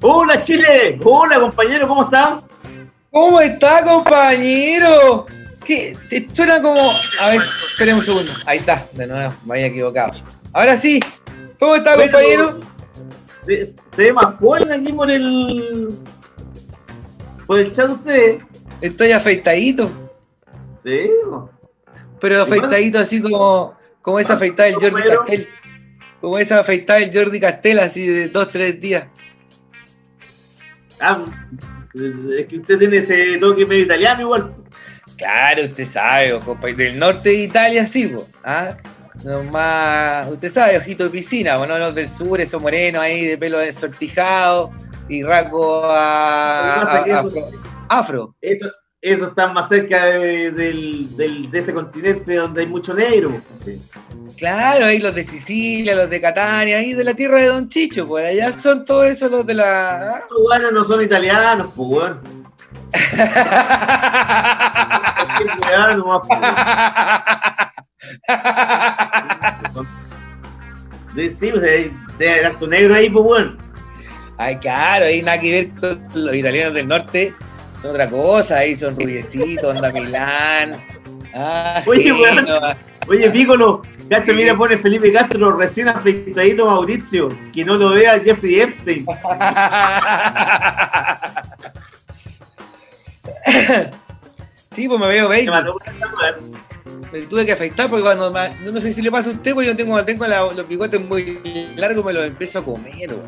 Hola Chile, hola compañero, ¿cómo está? ¿Cómo está, compañero? ¿Qué? Te suena como. A ver, esperen un segundo. Ahí está, de nuevo, me había equivocado. Ahora sí, ¿cómo está, compañero? Se, se ve más joven aquí por el. por el chat usted. Estoy afeitadito, Sí, pero afeitadito así como, como esa afeitada del Jordi. Castel. Como esa afeitada del Jordi Castel, así de dos, tres días. Ah, es que usted tiene ese toque medio italiano igual. Claro, usted sabe, o compa- del norte de Italia sí, po, ¿ah? Nomás, usted sabe, ojito de piscina, bueno, los del sur, esos morenos ahí de pelo ensortijado y rasgo a, a- que afro. eso-. Eso, está más cerca de, del, del- de ese continente donde hay mucho negro. Claro, ahí los de Sicilia, los de Catania, ahí de la tierra de Don Chicho, pues allá son todos esos los de la. ¿ah? Estos weones no son italianos, pues weón. De- Sí, pues debe debe haber harto negro ahí, pues weón. Ay, claro, ahí nada que ver con los italianos del norte, son otra cosa, ahí son rubiecitos, onda Milán. Ah, Oye, weón. ajeno, Oye, Piccolo, cacho, mira, pone Felipe Castro recién afeitadito Mauricio. Que no lo vea Jeffrey Epstein. Sí, pues me veo weá. Me tuve que afeitar porque cuando me- no, no sé si le pasa a usted, pues yo tengo, tengo la- los bigotes muy largos, me los empiezo a comer, weón.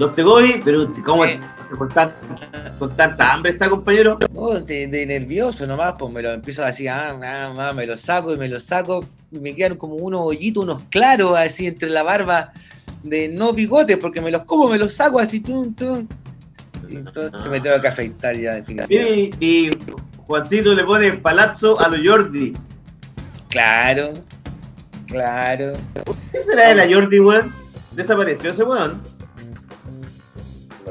Los Tegobi, pero ¿cómo Eh. con, tan- con tanta hambre está, compañero? No, de, de nervioso nomás, pues me lo empiezo así, ah, ah, ah, me lo saco y me lo saco, y me quedan como unos hoyitos, unos claros así entre la barba de no bigotes, porque me los como, me los saco así, tum, tum. Y entonces me tengo que afeitar ya definitivamente. Mire, y, y Juancito le pone palazzo a lo Jordi. Claro, claro. ¿Qué será de la Jordi, weón? Desapareció ese weón.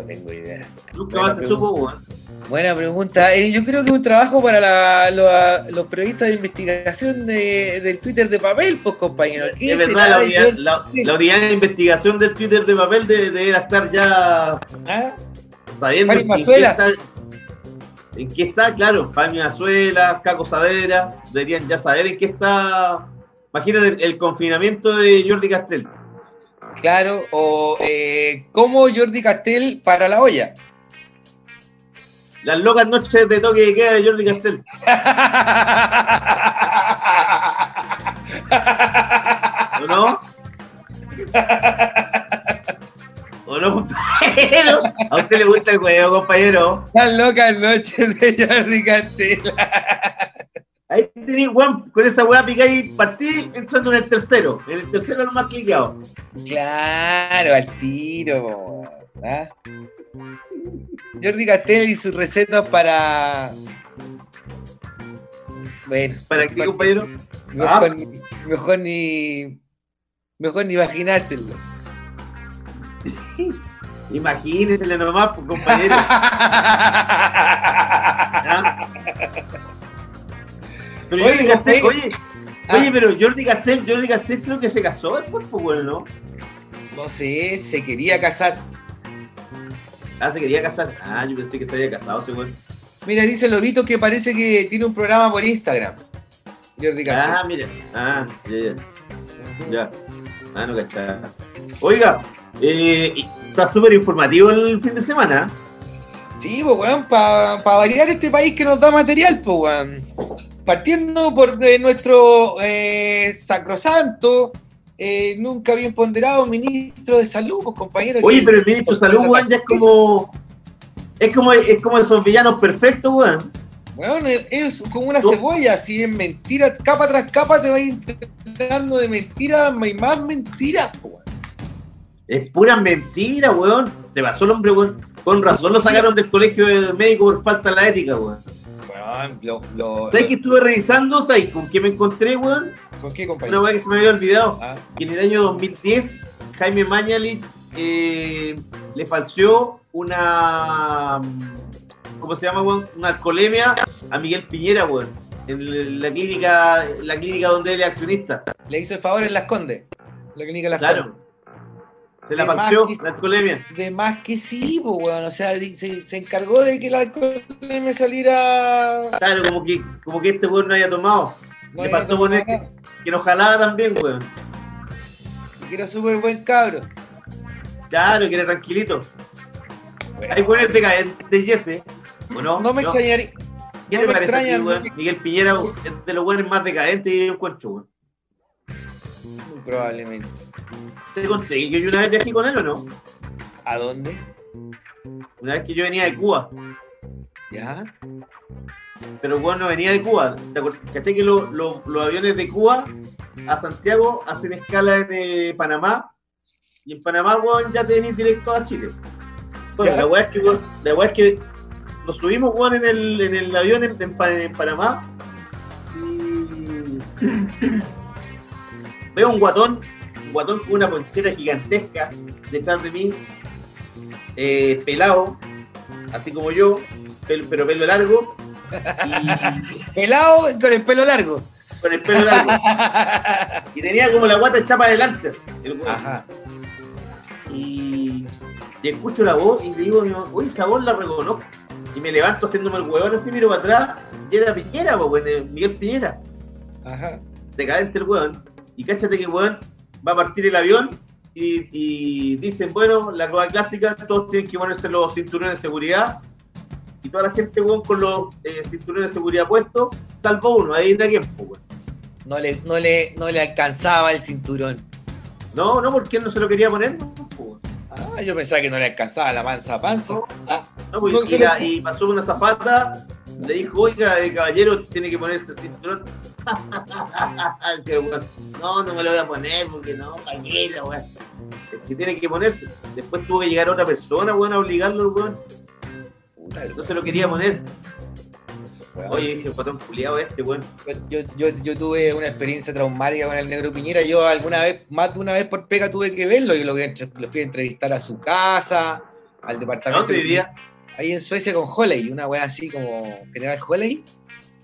Tengo idea. Nunca más se supo, weón. Buena pregunta. Eh, yo creo que es un trabajo para la- los periodistas de investigación de- del Twitter de papel, pues compañero. ¿Qué Es verdad, la unidad, la, la unidad de investigación del Twitter de papel debe, debe estar ya ¿Ah? sabiendo en qué, está, en qué está, claro, Fami Azuela, Caco Saavedra, deberían ya saber en qué está. Imagínate el, el confinamiento de Jordi Castel. Claro, o eh, como Jordi Castel para la olla. Las locas noches de toque de queda de Jordi Castel. ¿O no? ¿O no, compañero? ¿A usted le gusta el juego, compañero? Las locas noches de Jordi Castel. Ahí tenés, weón, con esa weá pica y partí entrando en el tercero. En el tercero no más cliqueado. Claro, al tiro. ¿ah? Jordi Castel y sus recetas para. Bueno, ¿Para qué, compañero? Mejor, ni- mejor ni. Mejor ni imaginárselo. Imagínensele nomás, pues, compañero. ¿ah? Pero Oye, Jordi Castel, oye, Ah. oye, pero Jordi Castel, Jordi Castel creo que se casó después, pues, bueno, ¿no? No sé, se quería casar. Ah, se quería casar. Ah, yo pensé que se había casado ese weón. Mira, dice Lobito que parece que tiene un programa por Instagram. Jordi Castel. Ah, mira. Ah, ya, ya. Ya. Ah, no cachaba. Oiga, eh, está súper informativo el fin de semana. Sí, pues, weón, para variar este país que nos da material, pues, weón. partiendo por eh, nuestro eh, sacrosanto, eh, nunca bien ponderado ministro de salud, pues, compañero. Oye, pero el ministro de salud, weón, ya es como. Es como, es como esos villanos perfectos, weón. Weón, es- como una No. cebolla, si es mentira, capa tras capa te vas enterando de mentiras y más mentiras, po, weón. Es pura mentira, weón. Se basó el hombre, weón. Con razón lo sacaron del colegio de médico por falta de la ética, weón. Weón, lo, lo- ¿Sabes que estuve revisando? ¿Sabes con qué me encontré, weón? ¿Con qué Una compañero? weá que se me había olvidado. Ah, que en el año 2010 Jaime Mañalich eh, le falseó una ¿cómo se llama weón? una alcoholemia a Miguel Piñera weón en la clínica la clínica donde él es accionista le hizo el favor en Las Condes, la clínica Las claro Condes. Se la De que- la alcoholemia De más que sí, po, weón. O sea, se, se encargó de que la alcohol me saliera. claro como que como que este weón no haya tomado no Le como poner acá, que nos jalaba también weón que era súper buen cabro. claro que era tranquilito hay weones decadentes Jesse ¿o no? no me ¿No? extrañaría. ¿Qué no te parece a ti, weón? Miguel Piñera es de los weones más decadentes que yo encuentro weón Muy probablemente. Te conté que yo una vez viajé con él o no. ¿A dónde? Una vez que yo venía de Cuba, ¿Ya? pero el weón no venía de Cuba. ¿Te acuer- ¿Cachai que lo- lo- los aviones de Cuba a Santiago hacen escala en eh, Panamá? Y en Panamá, weón, ya te venís directo a Chile. Bueno, Ya. la weá es que, weón, la weá es que nos subimos, weón, en el, en el avión en, en Pa- en Panamá. Y veo un guatón, guatón con una ponchera gigantesca detrás de mí, eh, pelado, así como yo, pel- pero pelo largo, y Pelado con el pelo largo. con el pelo largo. Y tenía como la guata echada para adelante, así, el weón. Ajá. y, y escucho la voz y le digo, a mi mamá, oye, esa voz la reconozco. Y me levanto haciéndome el huevón así, miro para atrás, y era Piñera, po, weón, Miguel Piñera, Ajá. decadente el huevón. Y cáchate que el huevón va a partir el avión y, y dicen, bueno, la cosa clásica, todos tienen que ponerse los cinturones de seguridad. Y toda la gente, weón, con los eh, cinturones de seguridad puestos, salvo uno, ahí no tiempo, weón. No le, no, le, no le alcanzaba el cinturón. No, no, porque él no se lo quería poner, no, weón. Ah, yo pensaba que no le alcanzaba la panza a panza. Ah, No, pues, No, y, que la- no- y pasó una zapata, le dijo, oiga, el caballero tiene que ponerse el cinturón. No, no me lo voy a poner porque no, tranquilo, weón. Es que tiene que ponerse. Después tuvo que llegar otra persona, weón, a obligarlo, weón. No se lo quería poner. Oye, dije, el patón culiado este, weón. Yo, yo, yo tuve una experiencia traumática con el negro Piñera. Yo alguna vez, más de una vez por pega, tuve que verlo. Yo lo, fui a entrevistar a su casa, al ¿A departamento. dónde vivía? Ahí en Suecia con Holley, una wea así como General Holley.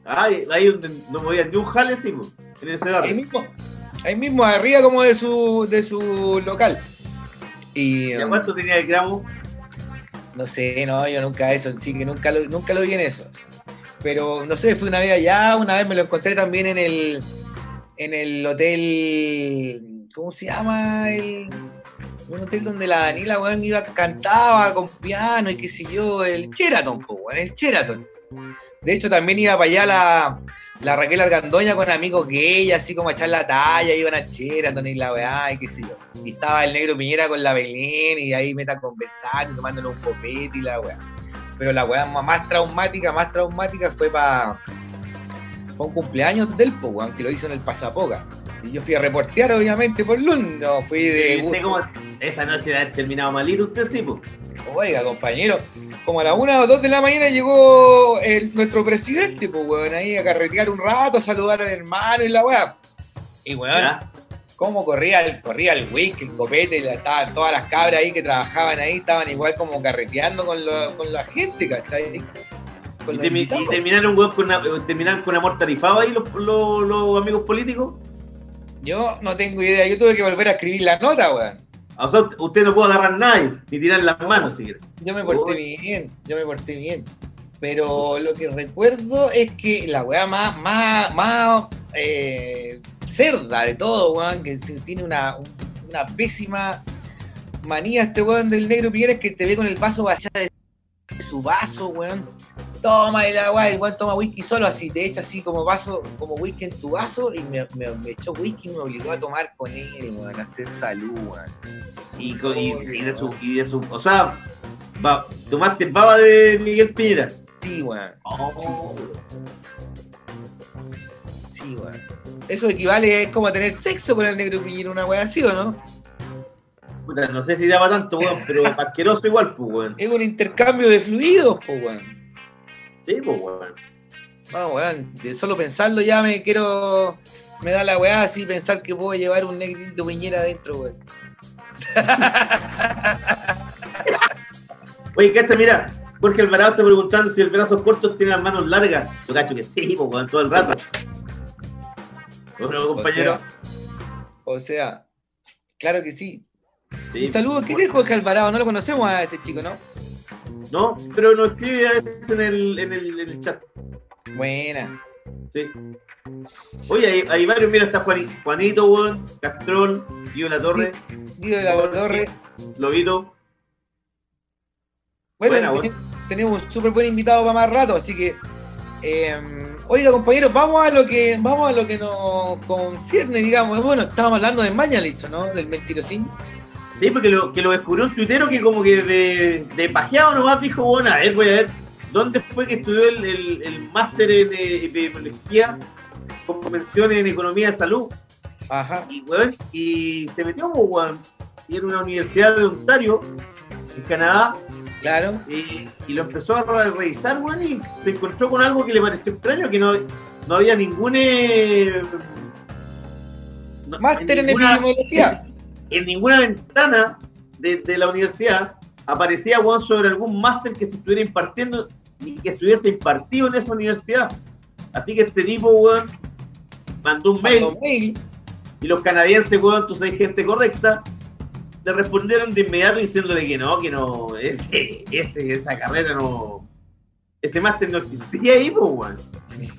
Ah, ahí donde no movía ni un jale, sí, po, en ese Ahí barrio. mismo, ahí mismo, arriba como de su, de su local. Y ¿Y a um, cuánto tenía el gramo? no sé, no, yo nunca eso, en sí que nunca lo, nunca lo vi en eso. Pero no sé, fui una vez allá, una vez me lo encontré también en el en el hotel. ¿Cómo se llama? El, un hotel donde la Daniela weón iba, cantaba con piano y qué sé yo, el Sheraton, weón, el Sheraton. De hecho, también iba para allá la, la Raquel Argandoña con amigos gay, así como a echar la talla, iban a Sheraton y la weá, y qué sé yo. Y estaba el negro Piñera con la Belén, y ahí meta conversando, tomándole un copete y la weá. Pero la weá más- traumática, más traumática fue para un cumpleaños del po, weón, que lo hizo en el Pasapoca. Y yo fui a reportear, obviamente, por Lund, no fui de. ¿Y usted cómo- esa noche de haber terminado malito usted, sí, po. Oiga, compañero, como a las una o dos de la mañana llegó el- nuestro presidente, pues, weón, ahí a carretear un rato, a saludar al hermano y la weá. Y weón, ¿Ya? cómo corría el, corría el whisky, el copete, la- estaban todas las cabras ahí que trabajaban ahí, estaban igual como carreteando con, lo- con la gente, ¿cachai? Con ¿Y, los termi- invitados. y terminaron, weón, con una, terminaron con amor tarifado ahí los, los, los amigos políticos? Yo no tengo idea, yo tuve que volver a escribir la nota, weón. O sea, usted no puede agarrar nadie, ni tirar las manos, siquiera. Yo me porté bien, yo me porté bien. Pero lo que recuerdo es que la weá más, más, más eh, cerda de todo, weón, que tiene una, una pésima manía este weón del negro Piñera es que te ve con el vaso vacío de su vaso, weón. Toma el agua, igual toma whisky solo, así, te echa así como vaso, como whisky en tu vaso, y me, me, me echó whisky y me obligó a tomar con él, weón, a hacer salud. Y, con- y- y de su, y de su, o sea, va, tomaste baba de Miguel Piñera. Sí, weón, Oh, sí, weón. Eso equivale, es como a tener sexo con el negro Piñera, una weá así, ¿o no? puta, no sé si daba tanto, weón, pero asqueroso igual, pues, weón. Es un intercambio de fluidos, pues, weón. Sí, pues, weón. No, weón, de solo pensarlo ya me quiero. Me da la weá así pensar que puedo llevar un negrito piñera adentro, weón. Oye, cacha, mira, Jorge Alvarado está preguntando si el brazos cortos tiene las manos largas. Yo cacho que sí, pues, weón, todo el rato. Bueno, compañero. O sea, claro que sí. Sí. Un saludo, ¿quién es Jorge Alvarado? No lo conocemos a ese chico, ¿no? No, pero nos escribe a veces en el, en el, en el chat. Buena. Sí. Oye, hay, hay varios, mira, está Juani- Juanito, weón, Castrol, Guido La Torre, Guido de la Torre. Lobito. Bueno, Buena, ten- buena. tenemos un súper buen invitado para más rato, así que. eh, oiga, compañeros, vamos a lo que vamos a lo que nos concierne, digamos. Bueno, estábamos hablando de Mañalich, ¿no? Del mentirosín. Sí, porque lo, que lo descubrió un tuitero que como que de, de pajeado nomás dijo, bueno, a ver, voy a ver, ¿dónde fue que estudió el, el, el máster en eh, epidemiología con mención en economía de salud? Ajá. Y, weón, y se metió, pues, weón, y era una universidad de Ontario, en Canadá, Claro. y, y lo empezó a revisar, weón, y se encontró con algo que le pareció extraño, que no, no había ningún... eh, Máster en ninguna- epidemiología. en ninguna ventana de, de la universidad aparecía weón, sobre algún máster que se estuviera impartiendo ni que se hubiese impartido en esa universidad. Así que este tipo, weón, mandó un mail Mandó mail. y los canadienses, weón, tú sabes gente correcta, le respondieron de inmediato diciéndole que no, que no, ese, ese, esa carrera no, ese máster no existía ahí, pues, weón.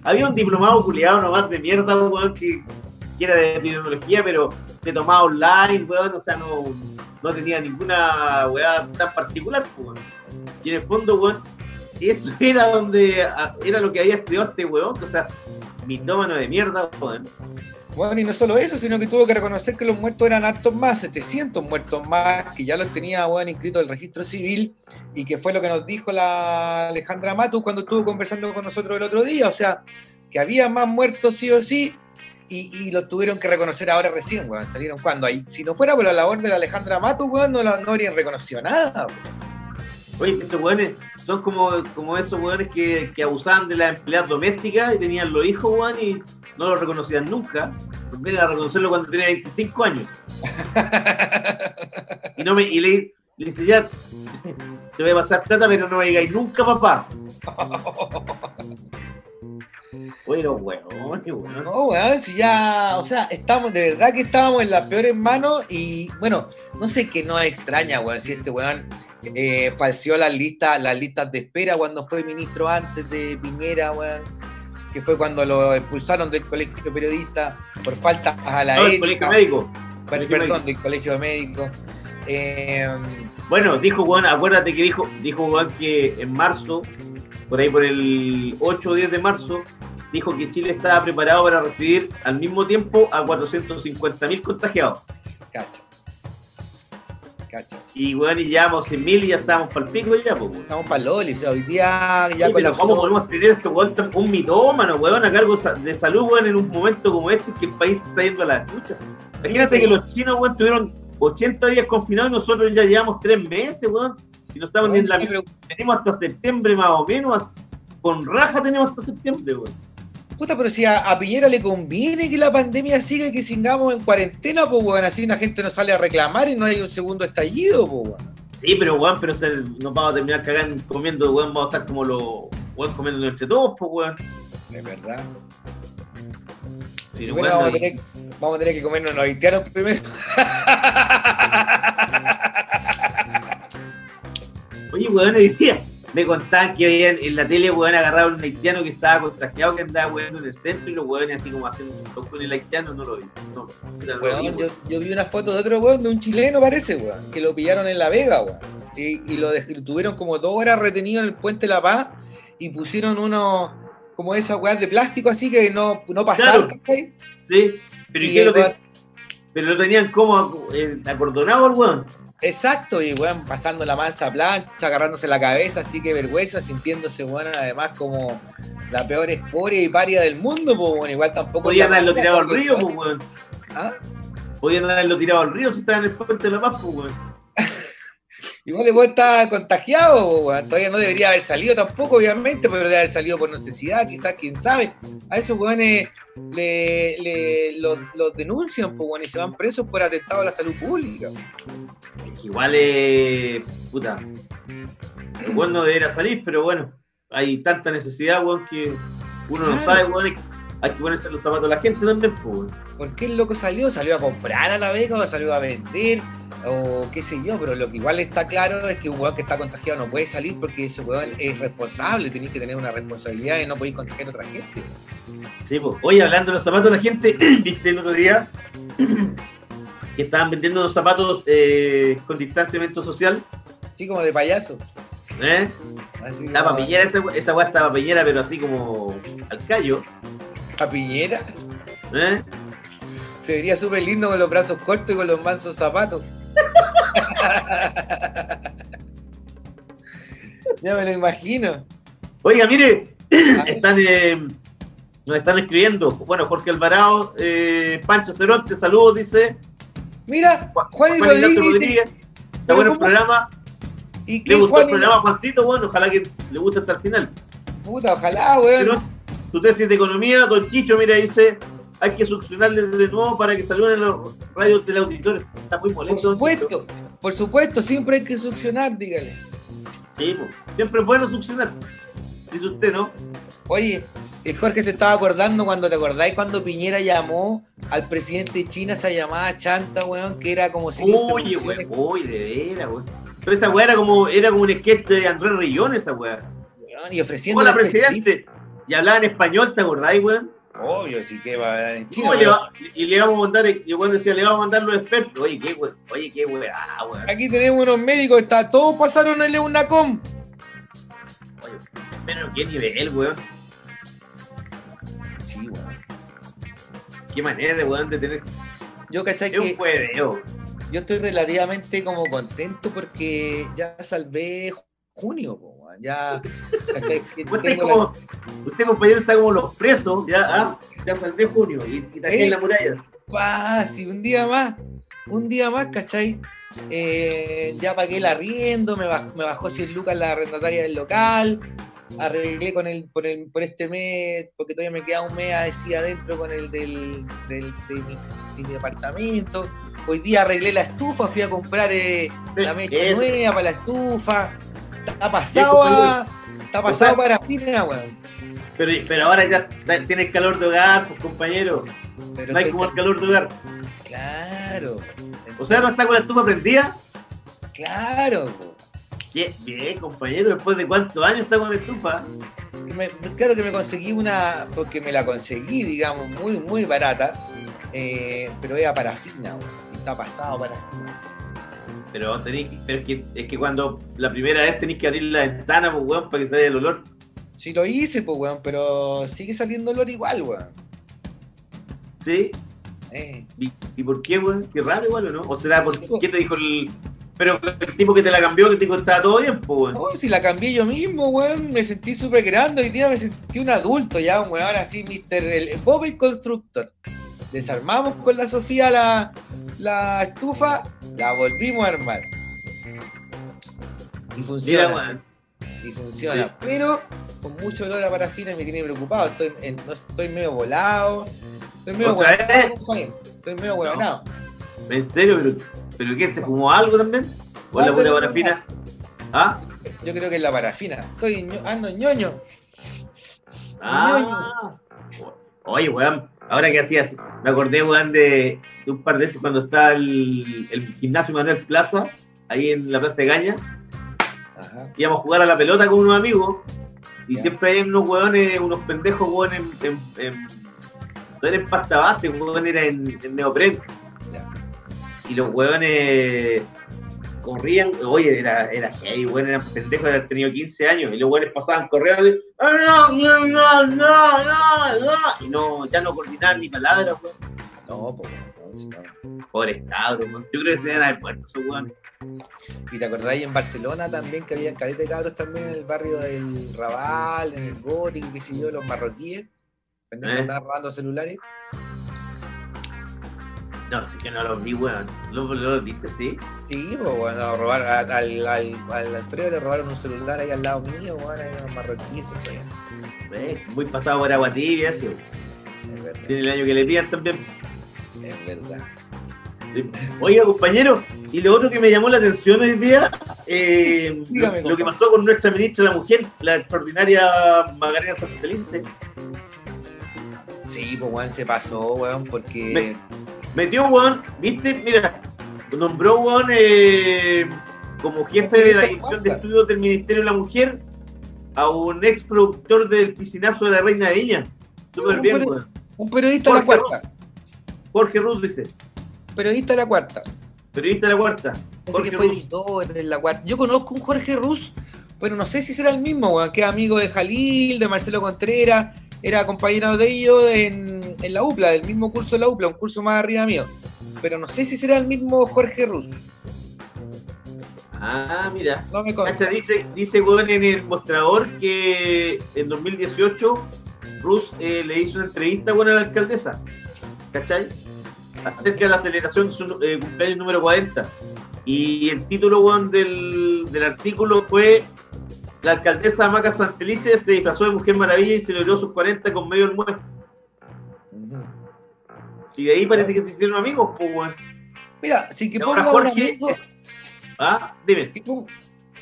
Había un diplomado culiado nomás de mierda, weón, que, que era de epidemiología, pero se tomaba online, weón, o sea, no, no tenía ninguna weá tan particular, weón. Y en el fondo, weón, eso era donde, a- era lo que había estudiado este weón, o sea, mitómano de mierda, weón. Bueno, y no solo eso, sino que tuvo que reconocer que los muertos eran hartos más, 700 muertos más, que ya los tenía bueno, inscritos el registro civil, y que fue lo que nos dijo la Alejandra Matus cuando estuvo conversando con nosotros el otro día, o sea, que había más muertos sí o sí, y, y los tuvieron que reconocer ahora recién, weón, salieron cuando ahí. Si no fuera por la labor de la Alejandra Matus, weón, no, no habrían reconocido nada. weón. Oye, estos weones son como, como esos weones que, que abusaban de las empleadas domésticas y tenían los hijos, weón, y no lo reconocían nunca. En vez de reconocerlo cuando tenía 25 años. Y, no me, y le, le dice, ya, te voy a pasar plata, pero no me digáis nunca, papá. Los weones, weón. No, weón, si ya, o sea, estamos, de verdad que estábamos en las peores manos y, bueno, no sé qué nos extraña, weón, si este weón eh, falseó las listas, las listas de espera cuando fue ministro antes de Piñera, weón, que fue cuando lo expulsaron del colegio periodista por falta a la No, ética, colegio médico. perdón, médico. del colegio médico. Eh, Bueno, dijo weón, acuérdate que dijo, dijo weón que en marzo, por ahí por el 8 o 10 de marzo, dijo que Chile estaba preparado para recibir al mismo tiempo a 450.000 contagiados. cacha. Cacha. Y weón, y llevamos 100.000 y ya estábamos para el pico ya, pues, weón. Estamos para Loli, o sea, hoy día ya Sí, pero colapsó- ¿Cómo podemos tener este weón un mitómano, weón, a cargo de salud, weón, en un momento como este que el país se está yendo a la chucha? Imagínate que los chinos, weón, tuvieron 80 días confinados y nosotros ya llevamos 3 meses, weón. Y no estamos ni en la Pero- tenemos hasta septiembre más o menos. Con raja tenemos hasta septiembre, weón. Puta, pero si a, a Piñera le conviene que la pandemia siga y que sigamos en cuarentena, pues, weón, así la gente no sale a reclamar y no hay un segundo estallido, pues, weón. Sí, pero weón, pero se- nos vamos a terminar cagando comiendo, weón, vamos a estar como los weón comiendo entre todos, pues weón. Es verdad. Sí, vamos, a tener, vamos a tener que comernos los haitianos primero. Oye, weón, hoy día me contaban que habían en la tele, weón, agarrado a un haitiano que estaba contagiado, que andaba weón en el centro y los weones así como haciendo un toque con el haitiano, no lo vi. No, lo yo, vi una foto de otro weón, de un chileno parece, weón, que lo pillaron en La Vega, weón. Y, y lo, tuvieron como dos horas retenido en el puente La Paz y pusieron unos, como esas weas de plástico así que no, no pasaron. Claro. Sí, pero, ¿y Y qué el lo, pero lo tenían como eh, acordonado el weón. Exacto, y weón, pasando la mansa plancha, agarrándose la cabeza, así que vergüenza, sintiéndose, weón, además como la peor escoria y paria del mundo, pues bueno, igual tampoco. Podían haberlo tirado al río, pues weón. ¿Ah? Podían haberlo tirado al río si estaban en el puente de la paz, pues weón. Igual el weón está contagiado, weón. todavía no debería haber salido tampoco, obviamente, pero debe haber salido por necesidad, quizás, quién sabe. A esos weones le, le- los, los denuncian, pues, weón, y se van presos por atentado a la salud pública. Igual eh, puta. El weón no debería salir, pero bueno, hay tanta necesidad, weón, que uno no sabe, weón. Hay que ponerse los zapatos a la gente también, pues. ¿Por qué el loco salió? ¿Salió a comprar a la beca o salió a vender? O qué sé yo, pero lo que igual está claro es que un weón que está contagiado no puede salir porque ese weón es responsable, tenéis que tener una responsabilidad y no podéis contagiar a otra gente. Sí, pues. Oye, hablando de los zapatos, la gente, viste el otro día que estaban vendiendo los zapatos eh, con distanciamiento social, Así como de payaso. ¿eh? Así como- papillera, esa, esa weá estaba papillera, pero así como al callo, Papiñera. ¿eh? Se vería súper lindo con los brazos cortos y con los mansos zapatos. ya me lo imagino. Oiga, mire, están, eh, nos están escribiendo. Bueno, Jorge Alvarado, eh, Pancho Ceronte, saludos, dice. Mira, Juan y Juan Rodríguez. Rodríguez. Está bueno el programa. ¿Y Le gustó Juan el programa, Juancito. Bueno, ojalá que le guste hasta el final. Puta, ojalá, weón. Pero, tu tesis de economía, don Chicho, mira, dice. Hay que succionarle de nuevo para que saluden los radios del auditorio. Está muy Por molesto. don Chicho. supuesto, por supuesto, siempre hay que succionar, dígale. Sí, pues, siempre es bueno succionar. Dice usted, ¿no? Oye, el Jorge se estaba acordando cuando te acordáis cuando Piñera llamó al presidente de China esa llamada chanta, weón, que era como si Oye, güey. Uy, de veras, güey. Pero esa weá era como, era como un sketch de Andrés Rillón, esa weá. weón, y ofreciendo Hola, presidente. Y hablaba en español, ¿te acordáis, weón? Obvio, sí que va a hablar en y, le va- y le vamos a mandar, y weón decía, le vamos a mandar los expertos. Oye, qué weón, oye, qué weón. Aquí tenemos unos médicos, está, todos pasaron el EUNACOM. Oye, pero qué nivel, weón. Sí, weón. Qué manera de weón de tener. Yo cachai Es un que juegueo. yo estoy relativamente como contento porque ya salvé junio, po, weón. ya que Usted, la- como, usted, compañero, está como los presos, ya, ah, ya junio y, y también Eh. en la muralla. Ah, sí, un día más, un día más, ¿cachai? Eh, ya pagué el arriendo, me bajó, me bajó 100 lucas la arrendataria del local, arreglé con el por, el, por este mes, porque todavía me queda un mes así adentro con el del, del- de, mi, de mi departamento. Hoy día arreglé la estufa, fui a comprar eh, la mecha nueva para la estufa. Está pasado a, Está pasado para fina, weón. Pero, pero ahora ya tienes calor de hogar, pues, compañero. Pero No hay como el calor de hogar. Claro. O sea, no está con la estufa prendida. Claro. Qué bien, compañero. Después de cuántos años está con la estufa. Me- claro que me conseguí una, porque me la conseguí, digamos, muy, muy barata, eh, pero era parafina, weón, está pasado para Pero, tenéis, pero es, que, es que cuando la primera vez tenéis que abrir la ventana, pues, weón, para que vaya el olor. Sí lo hice, pues, weón, pero sigue saliendo olor igual, weón. ¿Sí? Eh, ¿Y, y por qué, weón? Qué raro igual, ¿o no? ¿O será por qué te dijo el... Pero el tipo que te la cambió, que te estaba todo bien, pues, weón. oh, si la cambié yo mismo, weón, me sentí súper grande, hoy día me sentí un adulto ya, weón, así, Mr. El, Bob el Constructor. Desarmamos con la Sofía la, la estufa, la volvimos a armar. Y funciona. Mira, y funciona. Sí. Pero con mucho olor a parafina me tiene preocupado. Estoy, en- no, estoy medio volado. Estoy medio compadre. Estoy medio huevonao. ¿En serio? ¿Pero, pero qué? ¿Se fumó algo también? ¿O la pura parafina? ¿Ah? Yo creo que es la parafina. Estoy ando ñoño. Ah. Oye, weón, ahora que hacías, me acordé, weón, de, de un par de veces cuando estaba el, el gimnasio Manuel Plaza, ahí en la Plaza de Gaña, Ajá. íbamos a jugar a la pelota con unos amigos, y siempre hay unos weones, unos pendejos, weón, en, en, en- no era en pasta base, weón, era en, en neopren. Y los weones corrían, oye, era, era heavy, bueno, eran pendejos, habían tenido 15 años, y los buenos pasaban corriendo, y, "Ah, no, no, no, no, no, no", y no, ya no coordinaban ni palabras, weón. No, pues, no. Pobres cabros, weón. Yo creo que se a haber muerto esos weones. Y te acordás ahí en Barcelona también que había caleta de cabros también en el barrio del Raval, en el Gótico, qué sé yo, los marroquíes. Pendientes ¿Eh? andaban robando celulares. No, sí que no los vi, weón. ¿Los, los viste, sí? Sí, pues bueno, robar al, al, al, al Alfredo le robaron un celular ahí al lado mío, bueno, ahí unos marroquíes, pues, Eh, muy pasado por agua tibia, sí. es verdad, Tiene el año que le pidan también. es verdad. Sí. Oiga, compañero, y lo otro que me llamó la atención hoy día, eh, Dígame, lo, lo que pasó con nuestra ministra la Mujer, la extraordinaria Magdalena Santelice, Sí, pues weón, se pasó, weón, porque. Metió, weón, viste, mira, nombró, weón, eh, como jefe de la división de estudios del Ministerio de la Mujer a un ex productor del piscinazo de la Reina de Viña. Súper bien, weón. Un periodista de la cuarta. Jorge Ruth dice, Periodista de la cuarta. periodista de la cuarta. Jorge que fue Rus. editor en la cuarta. Yo conozco un Jorge Rus, pero no sé si será el mismo, weón, que es amigo de Jalil, de Marcelo Contreras, era compañero de ellos en, en la UPLA, del mismo curso de la UPLA, un curso más arriba mío. Pero no sé si será el mismo Jorge Rus. Ah, mira. No me consta. Cacha, dice, dice en el mostrador que en 2018 Rus eh, le hizo una entrevista a la alcaldesa. ¿Cachai? Acerca de la celebración de su eh, cumpleaños número 40. Y el título weón, del, del artículo fue La alcaldesa Maca Santelice se disfrazó de Mujer Maravilla y celebró sus 40 con medio almuerzo. Y de ahí parece que se hicieron amigos, pues weón. Mira, si que ponga un amigo, Ah, dime. que ponga,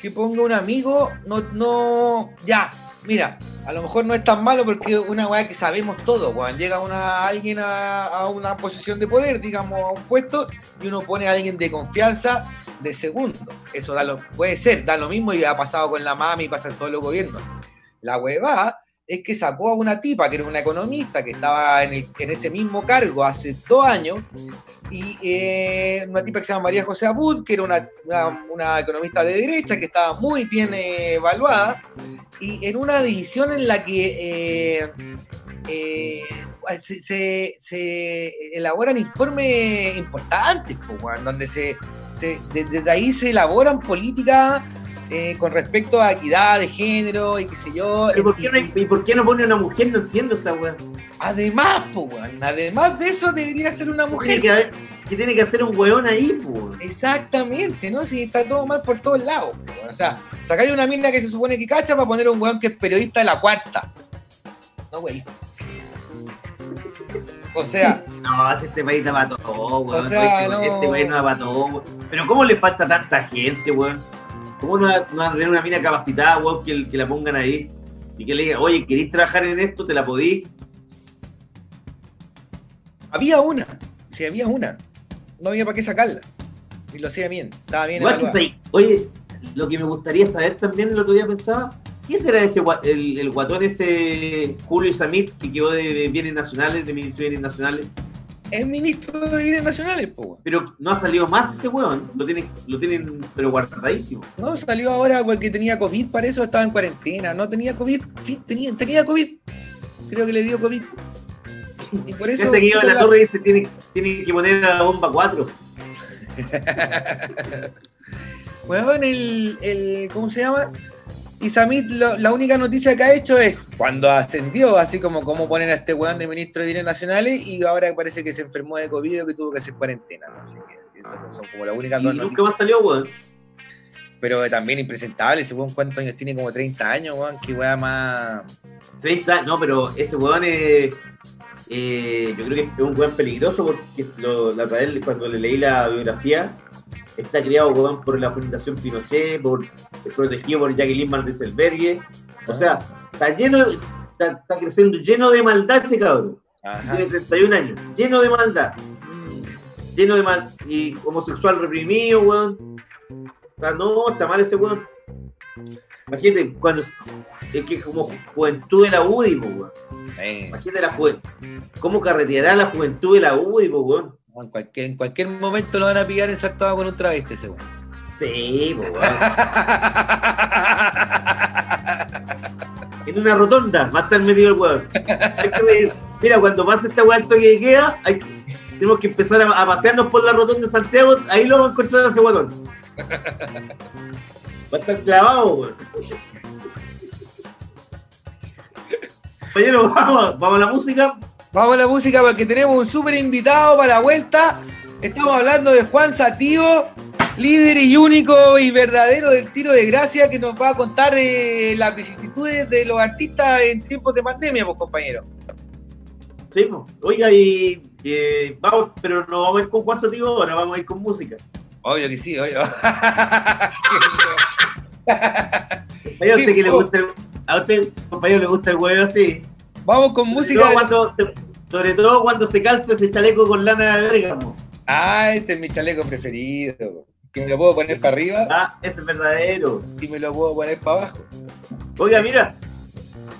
que ponga un amigo, no, no, ya, mira, a lo mejor no es tan malo porque una weá que sabemos todo, weón. Llega una, alguien a, una posición de poder, digamos, a un puesto, y uno pone a alguien de confianza de segundo. Eso da lo, puede ser, da lo mismo y ha pasado con la mami pasa en todos los gobiernos. La huevada es que sacó a una tipa que era una economista que estaba en, el- en ese mismo cargo hace dos años y eh, una tipa que se llama María José Abud, que era una, una- una economista de derecha que estaba muy bien eh, evaluada, y en una división en la que eh, eh, se, se- se elaboran informes importantes, po, weón, donde se, se- de- desde ahí se elaboran políticas eh, con respecto a equidad de género y qué sé yo. ¿Y por, qué no, hay- ¿Y por qué no pone una mujer? No entiendo esa weón. Además, po, weón, además de eso debería ser una ¿Qué mujer. que, haber- qué tiene que hacer un weón ahí, pues? Exactamente, ¿no? Si está todo mal por todos lados. O sea, sacáis una mina que se supone que cacha para poner a un weón que es periodista de la cuarta. No, güey. O sea, No, si este país da para todo, weón. O sea, este, no. este país no da para todo, weón. Pero ¿cómo le falta tanta gente, weón? ¿Cómo no va, no va a tener una mina capacitada, weón, que, que la pongan ahí? Y que le digan, oye, ¿queréis trabajar en esto? ¿Te la podí? había una. Sí, había una. No había para qué sacarla. Y lo hacía bien. Estaba bien ahí. Oye, lo que me gustaría saber también, el otro día pensaba, ¿qué será ese el, el guatón ese Julio Samit que quedó de, de Bienes Nacionales, de Ministro de Bienes Nacionales? Es ministro de Bienes Nacionales, po. weón. Pero no ha salido más ese weón. Lo tienen, lo tienen pero guardadísimo. No, salió ahora porque tenía COVID, para eso estaba en cuarentena. No tenía COVID, sí, tenía, tenía COVID. Creo que le dio COVID. Y por eso. Ya seguido en la torre dice, tiene, tiene que poner a la bomba 4. Weón, el, el. ¿Cómo se llama? Y Samit, lo- la única noticia que ha hecho es cuando ascendió, así como cómo ponen a este weón de ministro de Bienes Nacionales y ahora parece que se enfermó de COVID o que tuvo que hacer cuarentena. ¿no? Así que son como las únicas Y dos nunca más salió, weón. Pero también impresentable, ese weón cuántos años tiene, como 30 años, weón, que weón más. 30, no, pero ese weón es. eh, yo creo que es un weón peligroso porque lo- la cuando le leí la biografía, está criado weón, por la Fundación Pinochet, por, protegido por Jacqueline Van Rieselberghe. O sea, está lleno, de- está, está creciendo lleno de maldad ese cabrón. Ajá. Tiene 31 años, lleno de maldad. Lleno de mal. Y homosexual reprimido, weón. Sea, no, está mal ese weón. Imagínate, cuando. Es que como juventud de la UDI, weón. Imagínate la juventud. ¿Cómo carreteará la juventud de la UDI, weón? En, cualquier, en cualquier momento lo van a pillar ensartado con un travesti ese weón. Sí, pues, weón. En una rotonda va a estar metido el weón. Que. Mira, cuando pase esta toque de queda, hay que- tenemos que empezar a, a pasearnos por la rotonda de Santiago, ahí lo vamos a encontrar a ese guatón. Va a estar clavado, weón. Compañero, vamos, vamos a la música. Vamos a la música porque tenemos un súper invitado para la vuelta. Estamos hablando de Juan Satío, líder y único y verdadero del tiro de gracia, que nos va a contar eh, las vicisitudes de los artistas en tiempos de pandemia, pues compañero. Sí, pues. Oiga, y eh, vamos, pero no vamos a ir con Juan Sativo ahora, vamos a ir con música. Obvio que sí, obvio. A Sí, usted que le po. gusta el, a usted, compañero, le gusta el huevo así. Vamos con música. todo cuando se, sobre todo cuando se calza ese chaleco con lana de Bérgamo. Ah, este es mi chaleco preferido. Que me lo puedo poner para arriba Ah, ese es verdadero. y me lo puedo poner para abajo. Oiga, mira,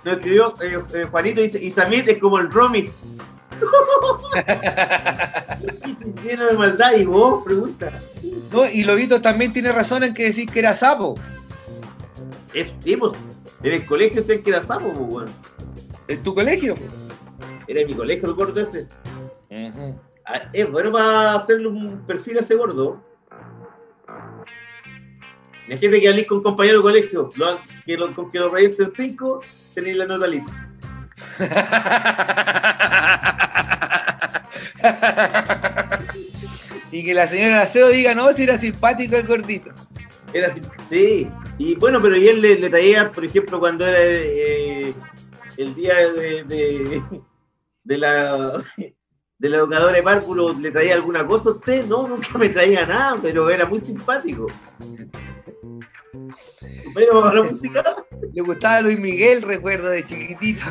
nos escribió eh, eh, Juanito, dice, y Samit es como el Romix. Lleno de maldad, y vos, pregunta. No, y Lobito también tiene razón en que decir que era sapo. Es tipo, en el colegio sé que era sapo, pues, weón. ¿En tu colegio? Era en mi colegio el gordo ese. Ah, Es bueno para hacerle un perfil a ese gordo. Imagínate que hablís con un compañero de colegio, lo- que lo, con que lo revienten 5, tenéis la nota lista. y que la señora Aseo diga, no, si era simpático el gordito. Era sí. Y bueno, pero y él le, le traía, por ejemplo, cuando era eh, el día de, de, de la de la educadora de párvulo, ¿le traía alguna cosa a usted? No, nunca me traía nada, pero era muy simpático. Pero la música. Le gustaba Luis Miguel, recuerdo de chiquitito.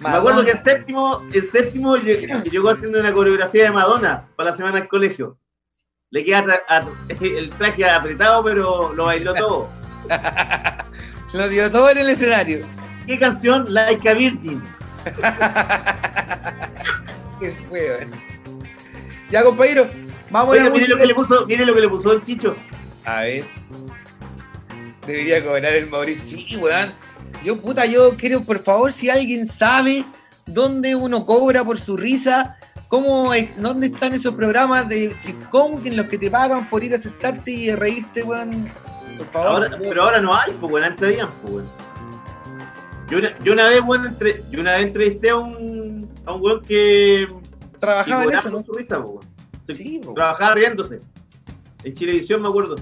Me acuerdo que el séptimo, el séptimo lle- llegó haciendo una coreografía de Madonna para la semana del colegio. Le queda tra- el traje apretado, pero lo bailó todo. Lo dio todo en el escenario. ¿Qué canción? Like a Virgin. Qué feo, eh. Ya, compañero, vamos a Oiga, lo que le puso, mire lo que le puso Don Chicho. A ver. Debería cobrar el Mauricio. Sí, weón. Yo, puta, yo quiero, por favor, si alguien sabe dónde uno cobra por su risa, cómo es, dónde están esos programas de sitcom en los que te pagan por ir a sentarte y reírte, weón. Por favor. Ahora, pero ahora no hay, pues bueno, antes habían, pues bueno. Yo una, yo una vez, bueno, entre, yo una vez entrevisté a un, a un weón que, trabajaba en eso, ¿no? su risa. Se- Sí, po. Trabajaba riéndose. En Chilevisión me acuerdo.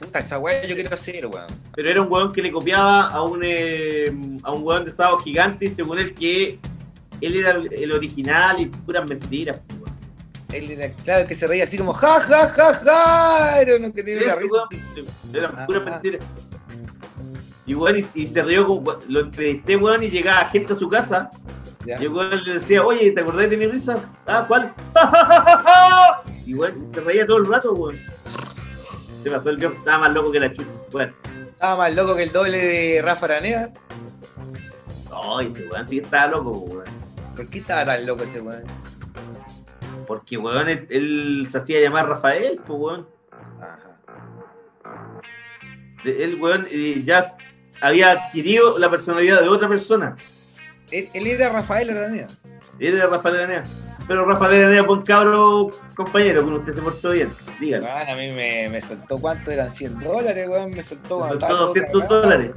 Puta, esa weá yo quiero hacer, weón. Pero era un weón que le copiaba a un, eh, a un weón de sábado gigante y según él que él era el, original y puras mentiras. weón. Él era, claro, que se reía así como, ja, ja, ja, ja. Era uno que tiene Ese risa. weón, Eran puras ah. mentiras. Y, weón, y, y se rió como lo entrevisté, weón, y llegaba gente a su casa Ya. Y el weón le decía, oye, ¿te acordás de mi risa? Ah, ¿cuál? y weón, se reía todo el rato, weón. Se pasó el viejo, estaba más loco que la chucha. Bueno, Estaba más loco que el doble de Rafa Araneda. no, ese weón sí estaba loco, weón. ¿Por qué estaba tan loco ese weón? Porque, weón, él, él se hacía llamar Rafael, pues, weón. Ajá. Él, weón, eh, ya había adquirido la personalidad de otra persona. Él, él era Rafael Araneda. Él era Rafael Aranea. Pero Rafael Aranea, buen cabro, compañero, con usted se portó bien. Dígalo. Weón, a mí me, me soltó cuánto eran 100 dólares, weón. Me soltó cuando soltó estaba todo 200 cagado. dólares.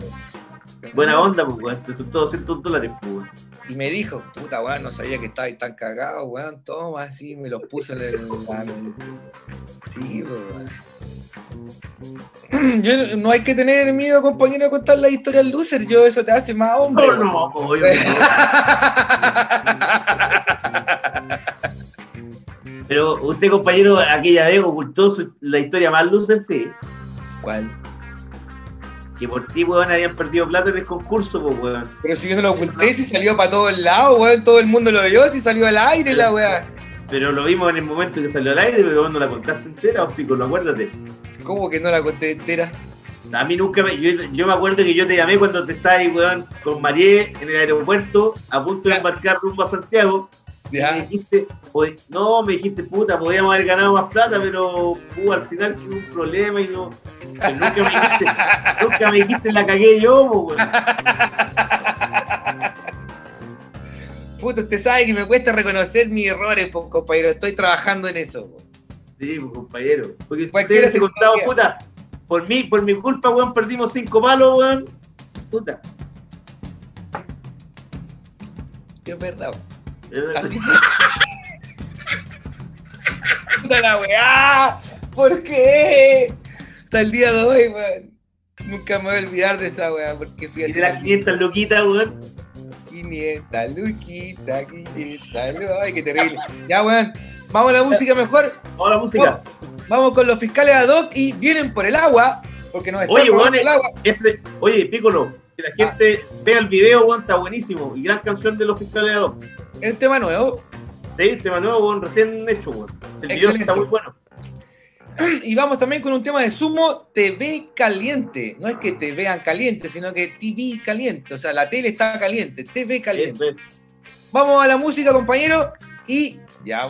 Buena onda, pues, weón. Te soltó 200 dólares, pues, weón. Y me dijo, puta, weón, no sabía que estabais tan cagado, weón. Toma, así, me los puso en el. Sí, weón. Yo, no hay que tener miedo, compañero, a contar la historia al loser. Yo, eso te hace más hombre. No, weón. no, no. Pero usted, compañero, aquella vez ocultó su- la historia más luces, sí. ¿Cuál? Que por ti, weón, habían perdido plata en el concurso, pues, weón. Pero si yo no lo oculté, si salió para todos lados, weón, todo el mundo lo vio, si salió al aire la weá. Pero lo vimos en el momento que salió al aire, pero vos no la contaste entera, os pico, no acuérdate. ¿Cómo que no la conté entera? A mí nunca me. Yo, yo me acuerdo que yo te llamé cuando te estabas ahí, weón, con Marié en el aeropuerto, a punto de embarcar rumbo a Santiago. Me dijiste, no, me dijiste, puta, podíamos haber ganado más plata, pero uh, al final tuve un problema y no. Nunca me dijiste, nunca me dijiste, la cagué yo, pues, Puta, usted sabe que me cuesta reconocer mis errores, compañero. Estoy trabajando en eso. Sí, pues, compañero. Porque si ustedes se contaban, puta, por mí, por mi culpa, weón, perdimos cinco palos, weón. Puta. Qué verdad. Puta la weá. ¿Por qué? Hasta el día de hoy, weón. Nunca me voy a olvidar de esa weá. Porque fui ¿Y de las 500 loquitas, weón? 500 luquitas, 500 Ay, qué terrible. Ya, weón. Vamos a la música mejor. Vamos a la música. Vamos con los fiscales ad hoc y vienen por el agua. Porque nos oye, weón, el agua. Ese, oye, Pícolo, que la gente vea el video, weón, está buenísimo. Y gran canción de los fiscales ad hoc. ¿Es un tema nuevo? Sí, tema nuevo, weón, recién hecho, weón. El video está muy bueno. Y vamos también con un tema de Sumo TV caliente. No es que te vean caliente, sino que TV caliente. O sea, la tele está caliente, TV caliente. Vamos a la música, compañero, y ya.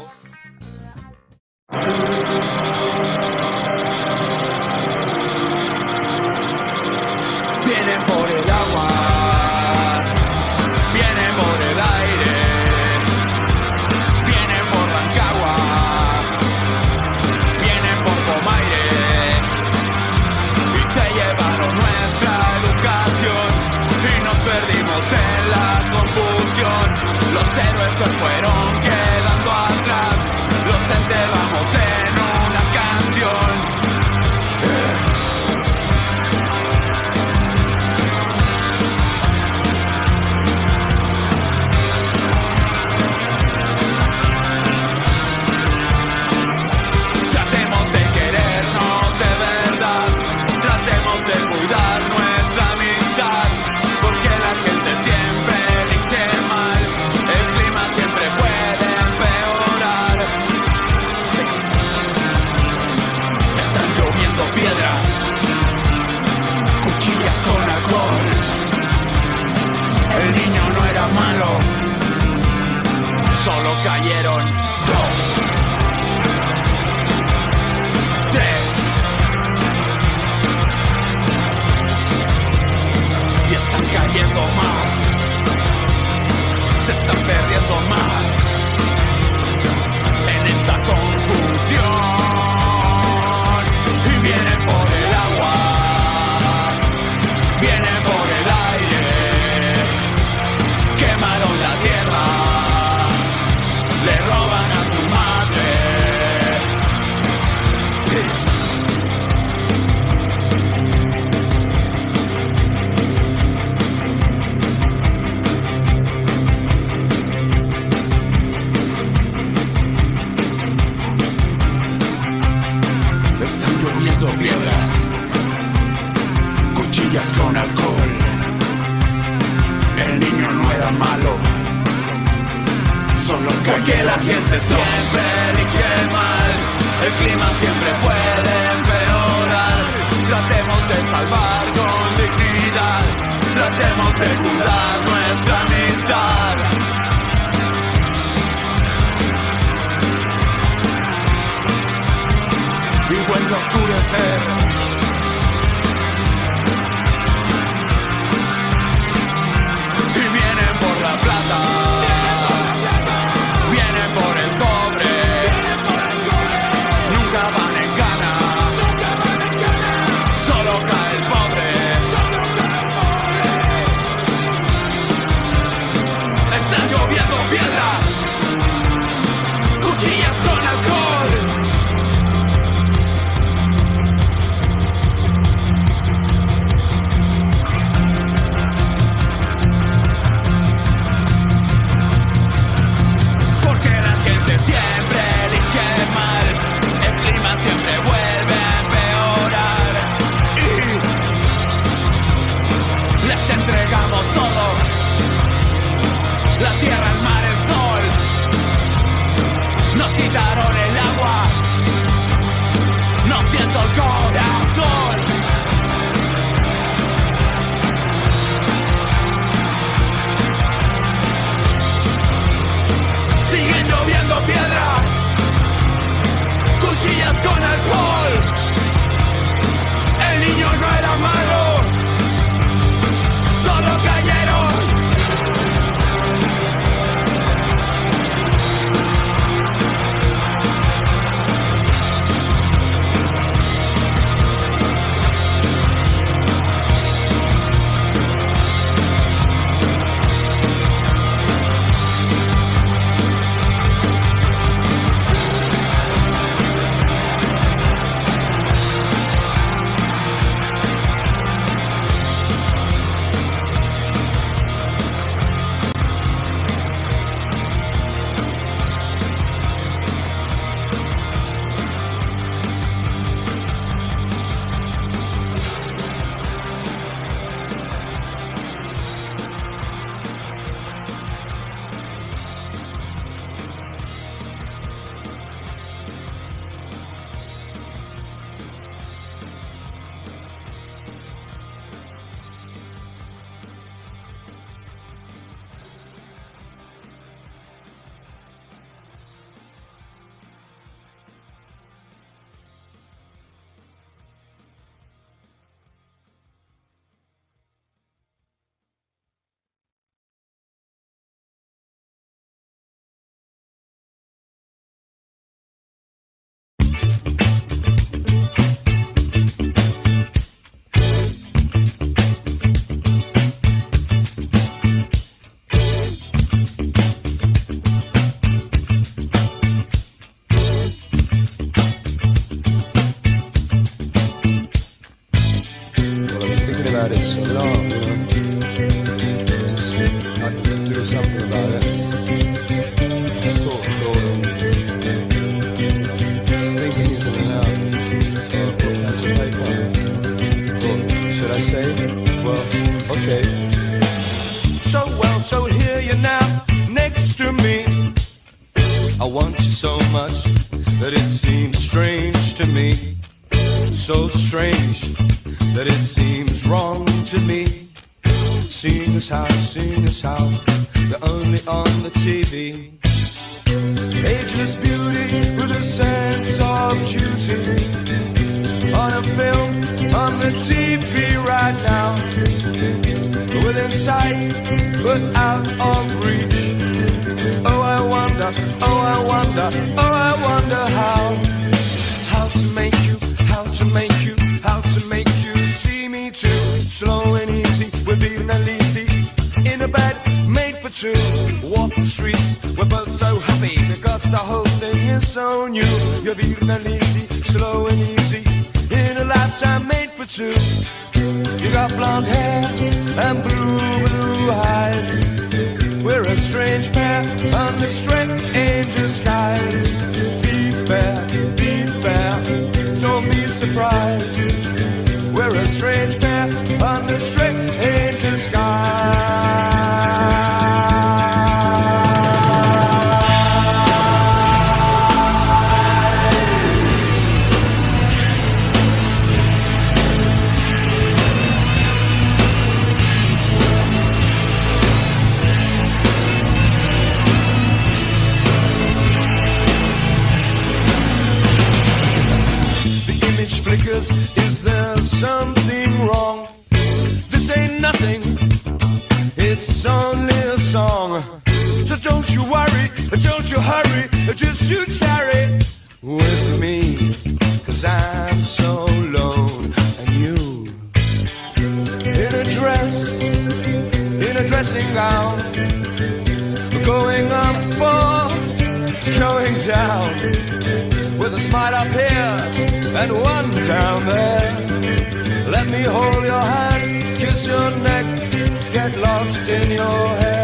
your head.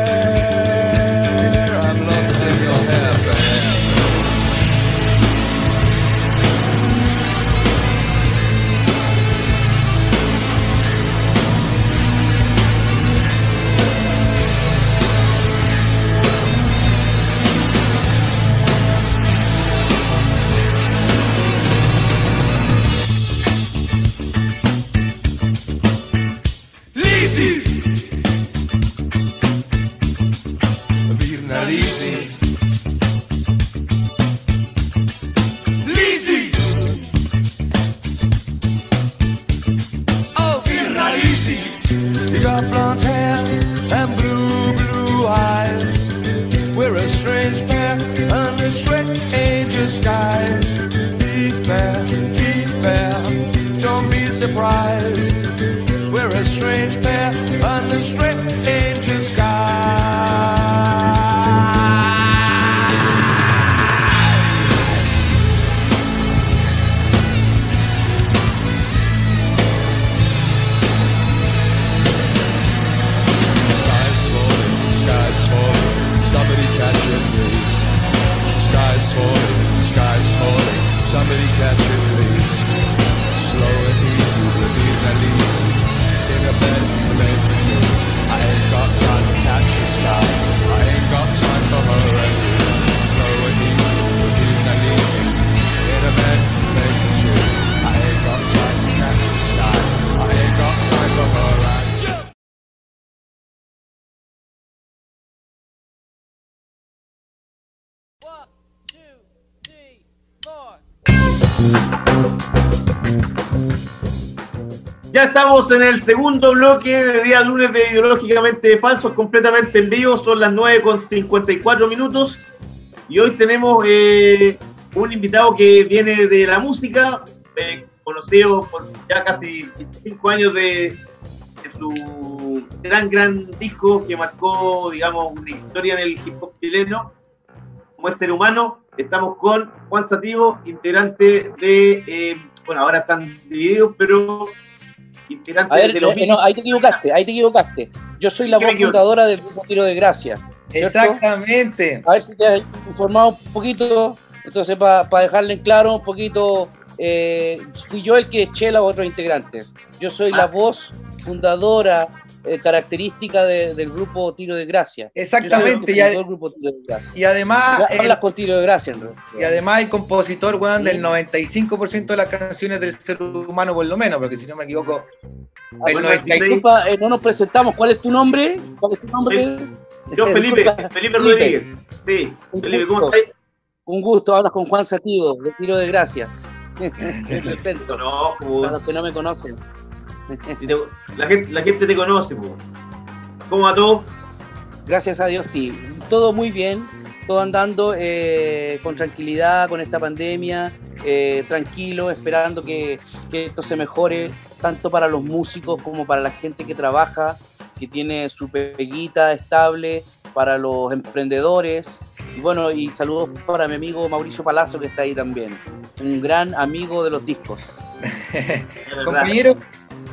Ya estamos en el segundo bloque de día lunes de Ideológicamente Falsos, completamente en vivo. Son las 9 con 54 minutos. Y hoy tenemos eh, un invitado que viene de la música, eh, conocido por ya casi 25 años de, de, su gran, gran disco que marcó, digamos, una historia en el hip hop chileno. Como es ser humano, estamos con Juan Sativo, integrante de. Eh, bueno, ahora están divididos, pero integrante ver, de los eh, eh no, ahí te equivocaste, ahí te equivocaste. Yo soy la voz fundadora del grupo Tiro de Gracia. Exactamente. A ver si te has informado un poquito. Entonces, para pa dejarle en claro un poquito, eh, fui yo el que eché a los otros integrantes. Yo soy ah. la voz fundadora eh, característica de- del grupo Tiro de Gracia. Exactamente, y, fundó a- el grupo Tiro de Gracia. y además, Ya el- hablas con Tiro de Gracia, y además el compositor, weón, del Sí. 95% de las canciones del ser humano, por lo menos, porque si no me equivoco, Ah, el bueno, 90 y- Disculpa, eh, no nos presentamos. ¿Cuál es tu nombre? ¿Cuál es tu nombre? Yo, Felipe. Felipe Rodríguez. Sí, Un Felipe, ¿cómo gusto. estás? Un gusto, hablas con Juan Sativo, de Tiro de Gracia. Me presento, No, como- para los que no me conocen. Si te- la, gente, la gente te conoce, po. ¿Cómo va todo? Gracias a Dios, sí. Todo muy bien, todo andando eh, con tranquilidad con esta pandemia, eh, tranquilo, esperando que, que esto se mejore, tanto para los músicos como para la gente que trabaja, que tiene su peguita estable, para los emprendedores. Y bueno, y saludos para mi amigo Mauricio Palazzo, que está ahí también. Un gran amigo de los discos. Compañero.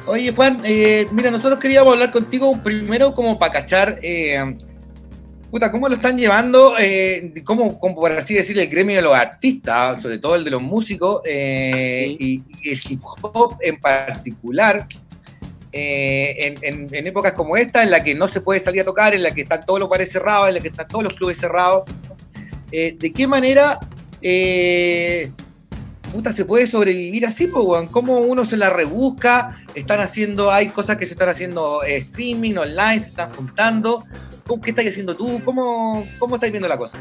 Oye, Juan, eh, mira, nosotros queríamos hablar contigo primero como para cachar, eh, puta, cómo lo están llevando, eh, cómo, como por así decirlo, el gremio de los artistas, sobre todo el de los músicos, eh, y, y el hip hop en particular, en, en- en épocas como esta, en la que no se puede salir a tocar, en la que están todos los bares cerrados, en la que están todos los clubes cerrados, ¿de qué manera... puta, se puede sobrevivir así, pues, weón. ¿Cómo uno se la rebusca? Están haciendo, hay cosas que se están haciendo eh, streaming, online, se están juntando. ¿Cómo, ¿Qué estás haciendo tú? ¿Cómo, cómo estáis viendo la cosa?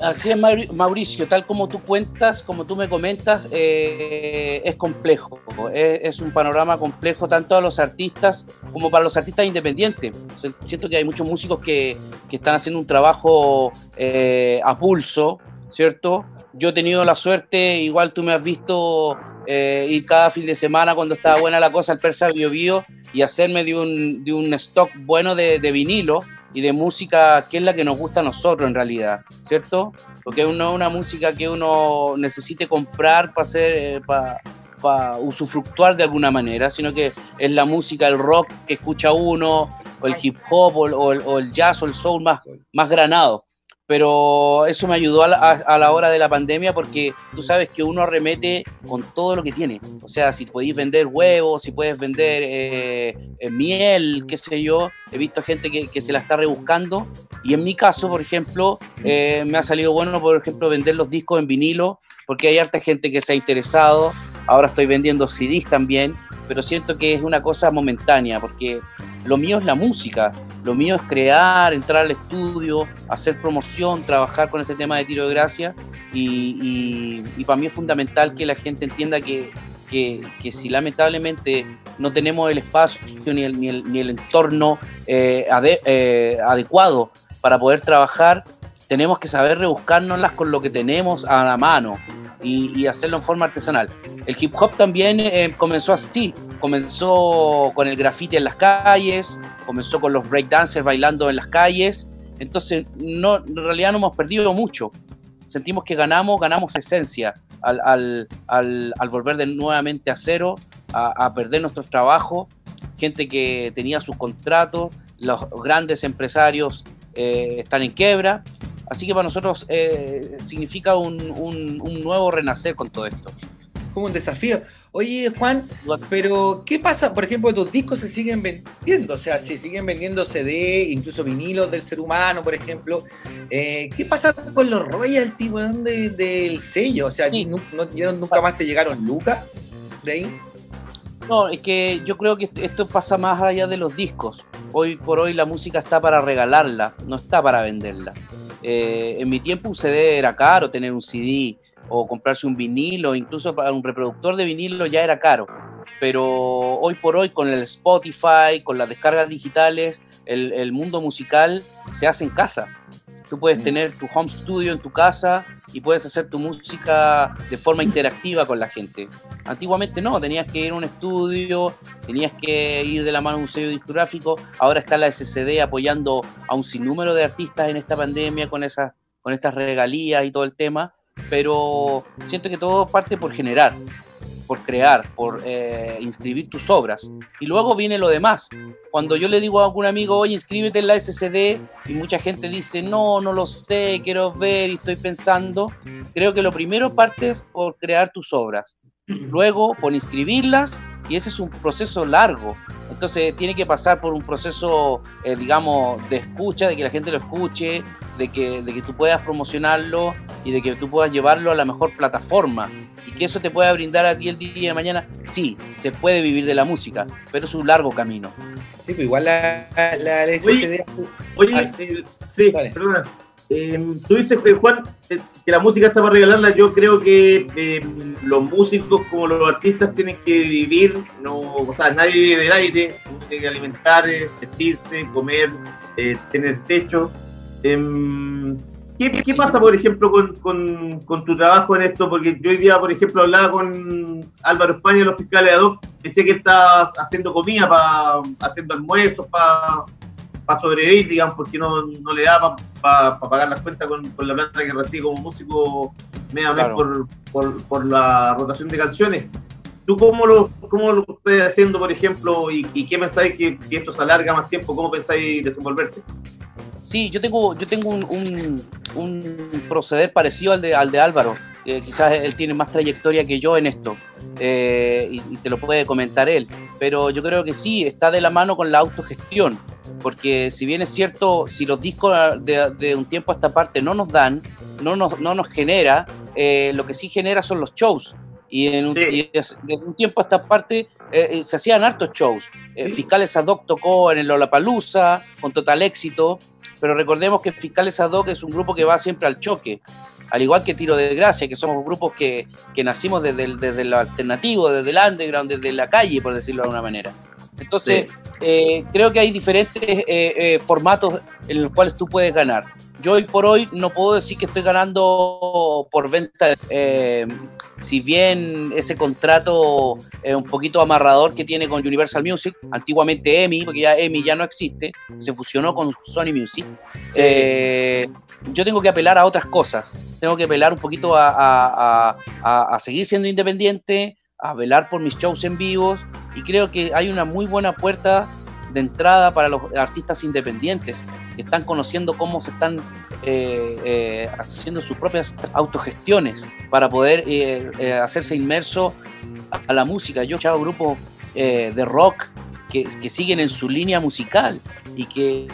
Así es, Mauri- Mauricio, tal como tú cuentas, como tú me comentas, eh, es complejo. Es, un panorama complejo tanto a los artistas como para los artistas independientes. Siento que hay muchos músicos que, que están haciendo un trabajo eh, a pulso, ¿cierto? Yo he tenido la suerte, igual tú me has visto eh, ir cada fin de semana cuando estaba buena la cosa al Persa Bio Bio y hacerme de un, de un stock bueno de, de vinilo y de música que es la que nos gusta a nosotros en realidad, ¿cierto? Porque no es una música que uno necesite comprar para hacer, para usufructuar de alguna manera, sino que es la música, el rock que escucha uno, o el hip hop, o, el- o el, o el jazz, o el soul más, más granado. Pero eso me ayudó a la, hora de la pandemia porque tú sabes que uno arremete con todo lo que tiene. O sea, si podéis vender huevos, si puedes vender eh, eh, miel, qué sé yo. He visto gente que, que se la está rebuscando. Y en mi caso, por ejemplo, eh, me ha salido bueno, por ejemplo, vender los discos en vinilo, porque hay harta gente que se ha interesado. Ahora estoy vendiendo CDs también, pero siento que es una cosa momentánea, porque lo mío es la música, lo mío es crear, entrar al estudio, hacer promoción, trabajar con este tema de tiro de gracia y, y- para mí es fundamental que la gente entienda que, que- que si lamentablemente no tenemos el espacio ni el, ni el, ni el entorno eh, eh, adecuado para poder trabajar, tenemos que saber rebuscárnoslas con lo que tenemos a la mano y, y hacerlo en forma artesanal. El hip hop también eh, comenzó así, comenzó con el graffiti en las calles, comenzó con los breakdancers bailando en las calles, entonces no, en realidad no hemos perdido mucho. Sentimos que ganamos, ganamos esencia al, al, al, volver de nuevamente a cero, a, a perder nuestros trabajos, gente que tenía sus contratos, los grandes empresarios eh, están en quiebra, así que para nosotros eh, significa un, un, un nuevo renacer con todo esto. Como un desafío. Oye, Juan, pero ¿qué pasa? Por ejemplo, tus discos se siguen vendiendo, o sea, se siguen vendiendo CD, incluso vinilos del ser humano, por ejemplo. Eh, ¿Qué pasa con los royalties, weón, de- del sello? O sea, Sí. ¿nu- no- ya nunca más te llegaron lucas de ahí? No, es que yo creo que esto pasa más allá de los discos. Hoy por hoy la música está para regalarla, no está para venderla. Eh, en mi tiempo un CD era caro, tener un CD o comprarse un vinilo, incluso para un reproductor de vinilo ya era caro. Pero hoy por hoy con el Spotify, con las descargas digitales, el, el mundo musical se hace en casa. Tú puedes tener tu home studio en tu casa y puedes hacer tu música de forma interactiva con la gente. Antiguamente no, tenías que ir a un estudio, tenías que ir de la mano a un sello discográfico. Ahora está la SCD apoyando a un sinnúmero de artistas en esta pandemia con, esas, con estas regalías y todo el tema. Pero siento que todo parte por generar, por crear, por eh, inscribir tus obras. Y luego viene lo demás. Cuando yo le digo a algún amigo, oye, inscríbete en la SCD, y mucha gente dice, no, no lo sé, quiero ver y estoy pensando, creo que lo primero parte es por crear tus obras. Luego, por inscribirlas, y ese es un proceso largo. Entonces tiene que pasar por un proceso, eh, digamos, de escucha, de que la gente lo escuche, de que, de que tú puedas promocionarlo y de que tú puedas llevarlo a la mejor plataforma y que eso te pueda brindar a ti el día de mañana. Sí, se puede vivir de la música, pero es un largo camino. Sí, pues igual la, la, la Oye, oye Ah, eh, sí, perdona. Eh, tú dices, eh, Juan, eh, que la música está para regalarla. Yo creo que eh, los músicos, como los artistas, tienen que vivir, no, o sea, nadie vive del aire, tiene que alimentar, vestirse, comer, eh, tener techo. Em, ¿qué, qué pasa, por ejemplo, con, con- con tu trabajo en esto? Porque yo hoy día, por ejemplo, hablaba con Álvaro España, de los fiscales ad hoc, decía que está haciendo comida, pa, haciendo almuerzos para para sobrevivir, digamos, porque no, no le da para pagar las cuentas con, con la plata que recibe como músico media Claro. por, por, por la rotación de canciones. ¿Tú cómo lo, cómo lo estás haciendo, por ejemplo, y, y qué pensáis que si esto se alarga más tiempo, cómo pensáis desenvolverte? Sí, yo tengo, yo tengo un, un- un proceder parecido al de, al de Álvaro. que quizás él tiene más trayectoria que yo en esto eh, y, y te lo puede comentar él. Pero yo creo que sí, está de la mano con la autogestión. Porque si bien es cierto, si los discos de, de un tiempo a esta parte no nos dan, no nos, no nos genera, eh, lo que sí genera son los shows. Y, en un, Sí. y es- desde un tiempo a esta parte eh, eh, se hacían hartos shows. Eh, Fiscales Ad hoc tocó en el Lollapalooza con total éxito, pero recordemos que Fiscales Ad hoc es un grupo que va siempre al choque, al igual que Tiro de Gracia, que somos grupos que, que nacimos desde, el- desde lo alternativo, desde el underground, desde la calle, por decirlo de alguna manera. Entonces, eh, creo que hay diferentes eh, eh, formatos en los cuales tú puedes ganar. Yo hoy por hoy no puedo decir que estoy ganando por venta. Eh, si bien ese contrato es un poquito amarrador que tiene con Universal Music, antiguamente EMI, porque ya EMI ya no existe, se fusionó con Sony Music, eh, yo tengo que apelar a otras cosas. Tengo que apelar un poquito a, a- a- a- a seguir siendo independiente, a velar por mis shows en vivos, y creo que hay una muy buena puerta de entrada para los artistas independientes que están conociendo cómo se están eh, eh, haciendo sus propias autogestiones para poder eh, hacerse inmerso a la música. Yo he escuchado grupos de rock que, que siguen en su línea musical y que,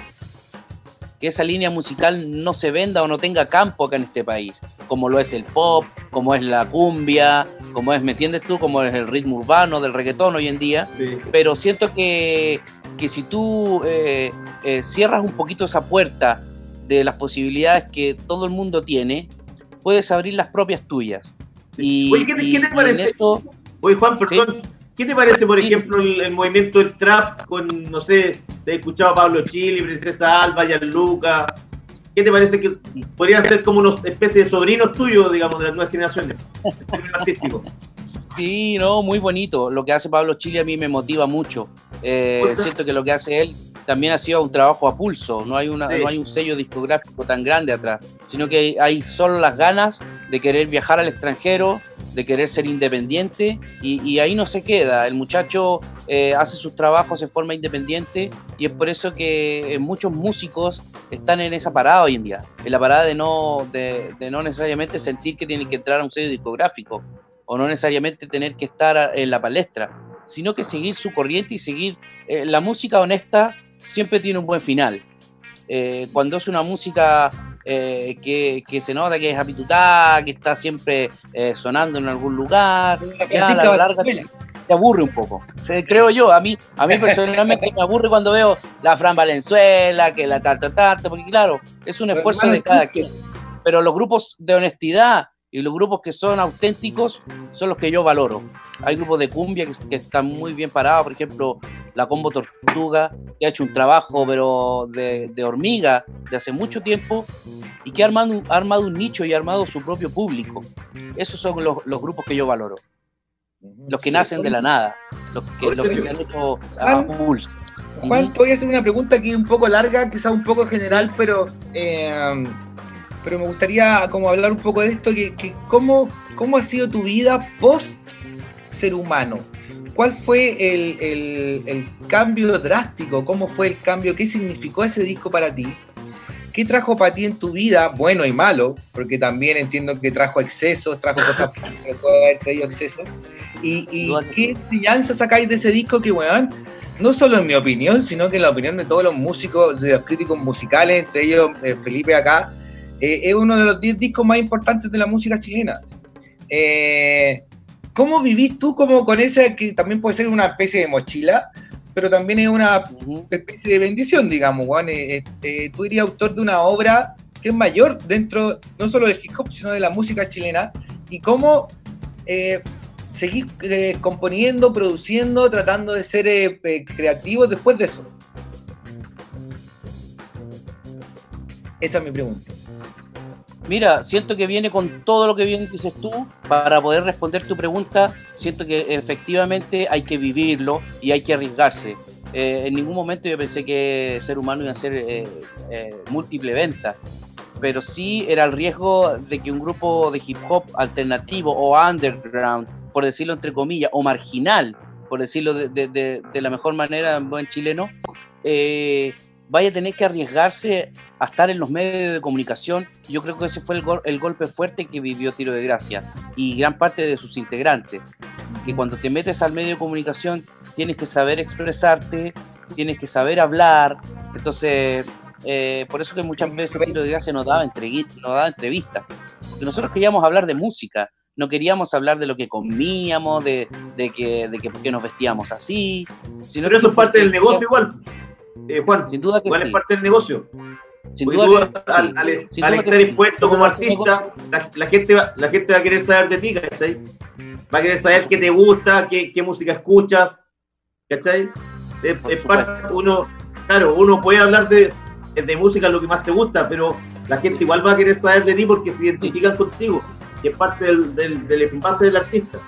que esa línea musical no se venda o no tenga campo acá en este país, como lo es el pop, como es la cumbia, como es, ¿me entiendes tú? Como es el ritmo urbano del reggaetón hoy en día pero siento que, que si tú eh, eh, cierras un poquito esa puerta de las posibilidades que todo el mundo tiene, puedes abrir las propias tuyas. Y, Oye, ¿qué te- y- qué te parece? esto- Oye, Juan, perdón. ¿Qué te parece, por Sí. ejemplo, el, el movimiento del trap con, no sé, te he escuchado a Pablo Chile, Princesa Alba, Gianluca? ¿Qué te parece que podrían ser como una especie de sobrinos tuyos, digamos, de las nuevas generaciones? artístico. Sí, no, muy bonito. Lo que hace Pablo Chile a mí me motiva mucho. Eh, siento que lo que hace él también ha sido un trabajo a pulso. No hay, una, Sí. no hay un sello discográfico tan grande atrás, sino que hay, solo las ganas de querer viajar al extranjero, de querer ser independiente y, y ahí no se queda. El muchacho eh, hace sus trabajos de forma independiente y es por eso que eh, muchos músicos están en esa parada hoy en día, en la parada de no, de, de no necesariamente sentir que tienen que entrar a un sello discográfico o no necesariamente tener que estar en la palestra, sino que seguir su corriente y seguir... eh, la música honesta siempre tiene un buen final. Eh, cuando es una música eh, que, que se nota que es apitutada, que está siempre eh, sonando en algún lugar, ya a la larga te, te aburre un poco. Creo yo, a mí, a mí personalmente me aburre cuando veo la Fran Valenzuela, que la tarta tarta, porque claro, es un esfuerzo de cada quien. Pero los grupos de honestidad y los grupos que son auténticos son los que yo valoro. Hay grupos de cumbia que, que están muy bien parados, por ejemplo, la Combo Tortuga, que ha hecho un trabajo pero de, de hormiga de hace mucho tiempo y que ha armado, ha armado un nicho y ha armado su propio público. Esos son los, los grupos que yo valoro. Los que nacen de la nada, los que, los que se han hecho a pulso. Juan, te voy a hacer una pregunta aquí un poco larga, quizá un poco general, pero, eh, pero me gustaría como hablar un poco de esto, que, que cómo, cómo ha sido tu vida post ser humano. ¿Cuál fue el, el- el cambio drástico? ¿Cómo fue el cambio? ¿Qué significó ese disco para ti? ¿Qué trajo para ti en tu vida, bueno y malo? Porque también entiendo que trajo excesos, trajo cosas que puede haber traído excesos. ¿Y, y qué enseñanza sacáis de ese disco que, weón, no solo en mi opinión, sino que en la opinión de todos los músicos, de los críticos musicales, entre ellos eh, Felipe acá, eh, es uno de los 10 discos más importantes de la música chilena. Eh, ¿Cómo vivís tú como con esa que también puede ser una especie de mochila, pero también es una especie de bendición, digamos, Juan. Eh, eh, eh, tú eres autor de una obra que es mayor dentro, no solo del hip hop, sino de la música chilena. Y cómo seguir eh, componiendo, produciendo, tratando de ser eh, eh, creativos después de eso. Esa es mi pregunta. Mira, siento que viene con todo lo que bien dices tú. Para poder responder tu pregunta, siento que efectivamente hay que vivirlo y hay que arriesgarse. Eh, en ningún momento yo pensé que ser humano iba a ser eh, eh, múltiple venta, pero sí era el riesgo de que un grupo de hip hop alternativo o underground, por decirlo entre comillas, o marginal, por decirlo de, la mejor manera en chileno, vaya a tener que arriesgarse a estar en los medios de comunicación. Yo creo que ese fue el, gol- el golpe fuerte que vivió Tiro de Gracia y gran parte de sus integrantes. Que cuando te metes al medio de comunicación tienes que saber expresarte, tienes que saber hablar. Entonces, eh, por eso que muchas veces Tiro de Gracia nos daba, nos daba entrevistas. Porque nosotros queríamos hablar de música, no queríamos hablar de lo que comíamos, de, de que, de que por qué nos vestíamos así. Sino Pero eso que es parte del negocio igual. Eh, Juan, Sin duda que igual sí. es parte del negocio. Sin Porque duda tú, que al, sí. al- al duda que estar sí. impuesto como artista, la, la gente va, la gente va a querer saber de ti, ¿cachai? Va a querer saber qué te gusta, qué, qué música escuchas, ¿cachai? Es, es parte- uno, claro, uno puede hablar de, de música lo que más te gusta, pero la gente igual va a querer saber de ti porque se identifican contigo, y es parte del, del, del envase del artista.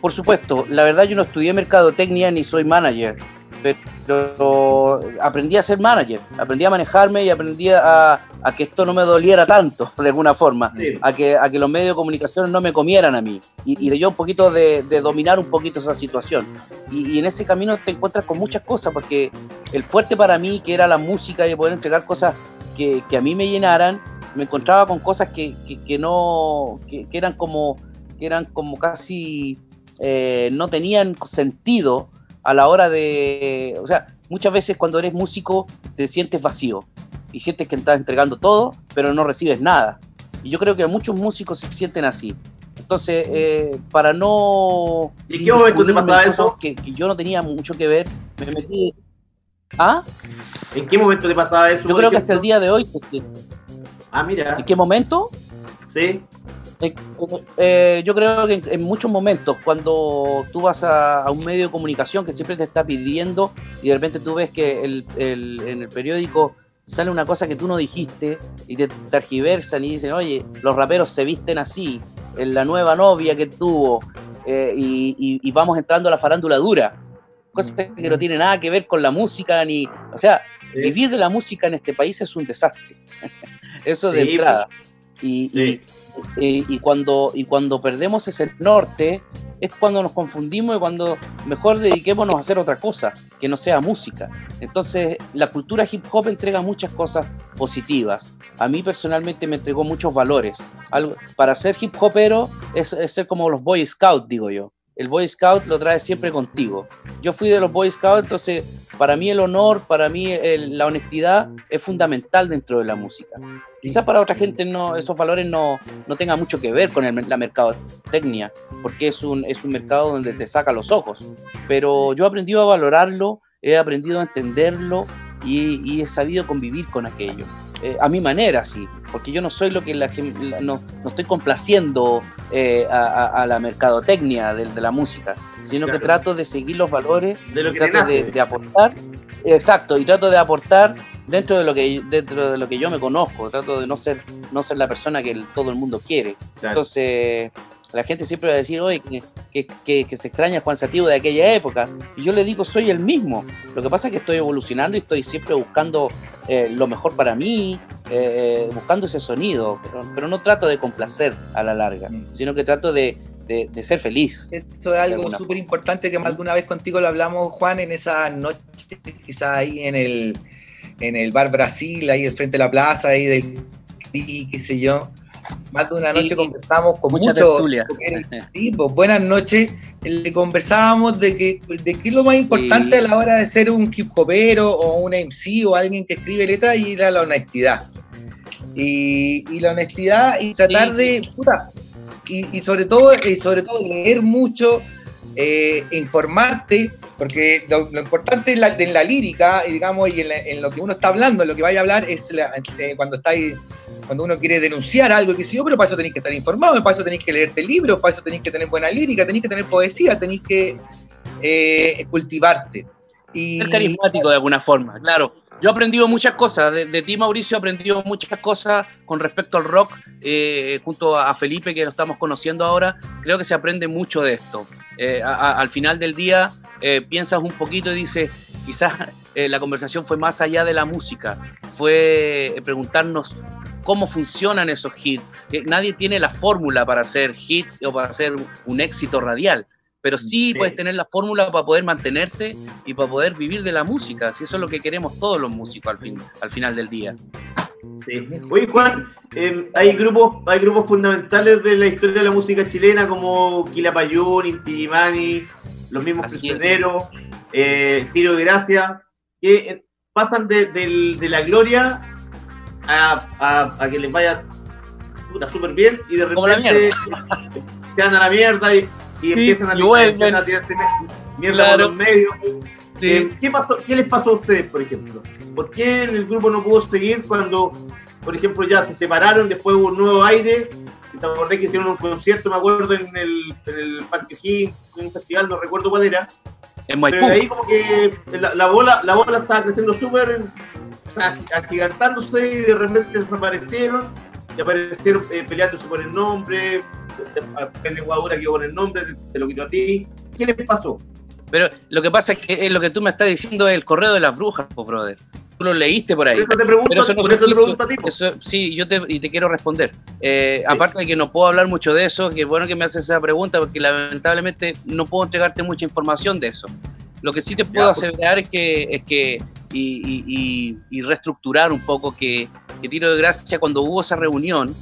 Por supuesto, la verdad yo no estudié mercadotecnia ni soy manager, pero aprendí a ser manager, aprendí a manejarme y aprendí a, a que esto no me doliera tanto, de alguna forma, Sí. a que, a que los medios de comunicación no me comieran a mí y, y de yo un poquito de, de dominar un poquito esa situación. Y, y en ese camino te encuentras con muchas cosas, porque el fuerte para mí, que era la música y poder entregar cosas que, que a mí me llenaran, me encontraba con cosas que, que, que no, que, que eran como, que eran como casi eh, no tenían sentido a la hora de, o sea, muchas veces cuando eres músico te sientes vacío y sientes que estás entregando todo, pero no recibes nada. Y yo creo que muchos músicos se sienten así. Entonces, eh, para no... ¿Y qué momento te pasaba eso? Que, que yo no tenía mucho que ver, me metí... ¿Ah? ¿En qué momento te pasaba eso? Yo creo que hasta el día de hoy... este, Ah, mira, ¿En qué momento? sí, Eh, eh, yo creo que en, en muchos momentos, cuando tú vas a, a un medio de comunicación que siempre te está pidiendo y de repente tú ves que el- el- en el periódico sale una cosa que tú no dijiste y te tergiversan y dicen, oye, los raperos se visten así, en la nueva novia que tuvo eh, y, y- y vamos entrando a la farándula dura. Cosas que no tiene nada que ver con la música ni... O sea, sí. vivir de la música en este país es un desastre. Eso de Sí, entrada. Y, Sí. y, y- cuando, y cuando perdemos ese norte, es cuando nos confundimos y cuando mejor dediquémonos a hacer otra cosa, que no sea música. Entonces, la cultura hip hop entrega muchas cosas positivas. A mí personalmente me entregó muchos valores. Algo, para ser hip hopero es ser como los Boy Scouts, digo yo. El Boy Scout lo trae siempre contigo. Yo fui de los Boy Scouts, entonces para mí el honor, para mí la honestidad es fundamental dentro de la música. Quizás para otra gente no, esos valores no, no tengan mucho que ver con el, la mercadotecnia, porque es un, es un mercado donde te saca los ojos. Pero yo he aprendido a valorarlo, he aprendido a entenderlo y, y he sabido convivir con aquello. Eh, a mi manera, sí, porque yo no soy lo que la gente, la- no, no estoy complaciendo eh, a, la mercadotecnia de, de la música, sino que trato de seguir los valores de lo que trato de, aportar, exacto, y trato de aportar dentro de lo que dentro de lo que yo me conozco, trato de no ser no ser la persona que el- todo el mundo quiere. Claro. Entonces, la gente siempre va a decir, oye, que, que, que- que se extraña Juan Sativo de aquella época. Y yo le digo, soy el mismo. Lo que pasa es que estoy evolucionando y estoy siempre buscando eh, lo mejor para mí, eh, buscando ese sonido, pero, pero no trato de complacer a la larga, Mm. sino que trato de, de, de ser feliz. Esto es algo alguna súper importante que más de una vez contigo lo hablamos, Juan, en esa noche, quizás ahí en el, en el Bar Brasil, ahí al frente de la plaza, ahí del y qué sé yo. Más de una noche Sí, conversamos con muchos pues, buenas noches. Le conversábamos de que de qué es lo más importante Sí. a la hora de ser un hip hopero o un MC o alguien que escribe letras y era la honestidad. Y, y la honestidad y tratar Sí. de puta, y, y sobre todo y sobre todo leer mucho, eh, informarte, porque lo, lo importante en la, en la lírica y digamos y en, la- en lo que uno está hablando, en lo que vaya a hablar es la- eh, cuando estáis cuando uno quiere denunciar algo, que si yo, pero para eso tenéis que estar informado, para eso tenéis que leerte libros, para eso tenéis que tener buena lírica, tenéis que tener poesía, tenéis que eh, cultivarte. Y, Ser carismático de alguna forma, claro. Yo he aprendido muchas cosas, de, de ti Mauricio he aprendido muchas cosas con respecto al rock, eh, junto a, Felipe que lo estamos conociendo ahora, creo que se aprende mucho de esto. Eh, a- a- al final del día eh, piensas un poquito y dices, quizás eh, la conversación fue más allá de la música, fue eh, preguntarnos cómo funcionan esos hits. Que nadie tiene la fórmula para hacer hits o para hacer un éxito radial, pero sí, puedes tener la fórmula para poder mantenerte y para poder vivir de la música. Si eso es lo que queremos todos los músicos al, fin, al final del día. Sí. Oye, Juan, eh, hay grupos hay grupos fundamentales de la historia de la música chilena como Quilapayún, Inti Illimani, los mismos Así prisioneros, eh, Tiro de Gracia, que eh, pasan de, del- de la gloria a, a- a que les vaya puta súper bien y de repente se dan a la mierda y, y empiezan, a, empiezan tirarse mierda Claro. por los medios. Eh, ¿qué, pasó, ¿Qué les pasó a ustedes, por ejemplo? ¿Por qué el grupo no pudo seguir cuando, por ejemplo, ya se separaron, después hubo un nuevo aire? Te acordé que hicieron un concierto, me acuerdo, en el, en el Parque Higgins, en un festival, no recuerdo cuál era. En Pero Maipú. de ahí como que la, la bola, la bola estaba creciendo súper, agigantándose y de repente desaparecieron. Y aparecieron eh, peleándose por el nombre, Pene Guadura quedó con el nombre, te, te lo quitó a ti. ¿Qué les pasó? Pero lo que pasa es que eh, lo que tú me estás diciendo es el correo de las brujas, po, brother. Tú lo leíste por ahí. Por eso te pregunto, eso no por eso te pregunto a ti. Eso, sí, yo te, y te quiero responder. Eh, Sí. Aparte de que no puedo hablar mucho de eso, que bueno que me haces esa pregunta, porque lamentablemente no puedo entregarte mucha información de eso. Lo que sí te puedo pues. aseverar es que, es que y, y- y- reestructurar un poco que, que Tiro de Gracia, cuando hubo esa reunión,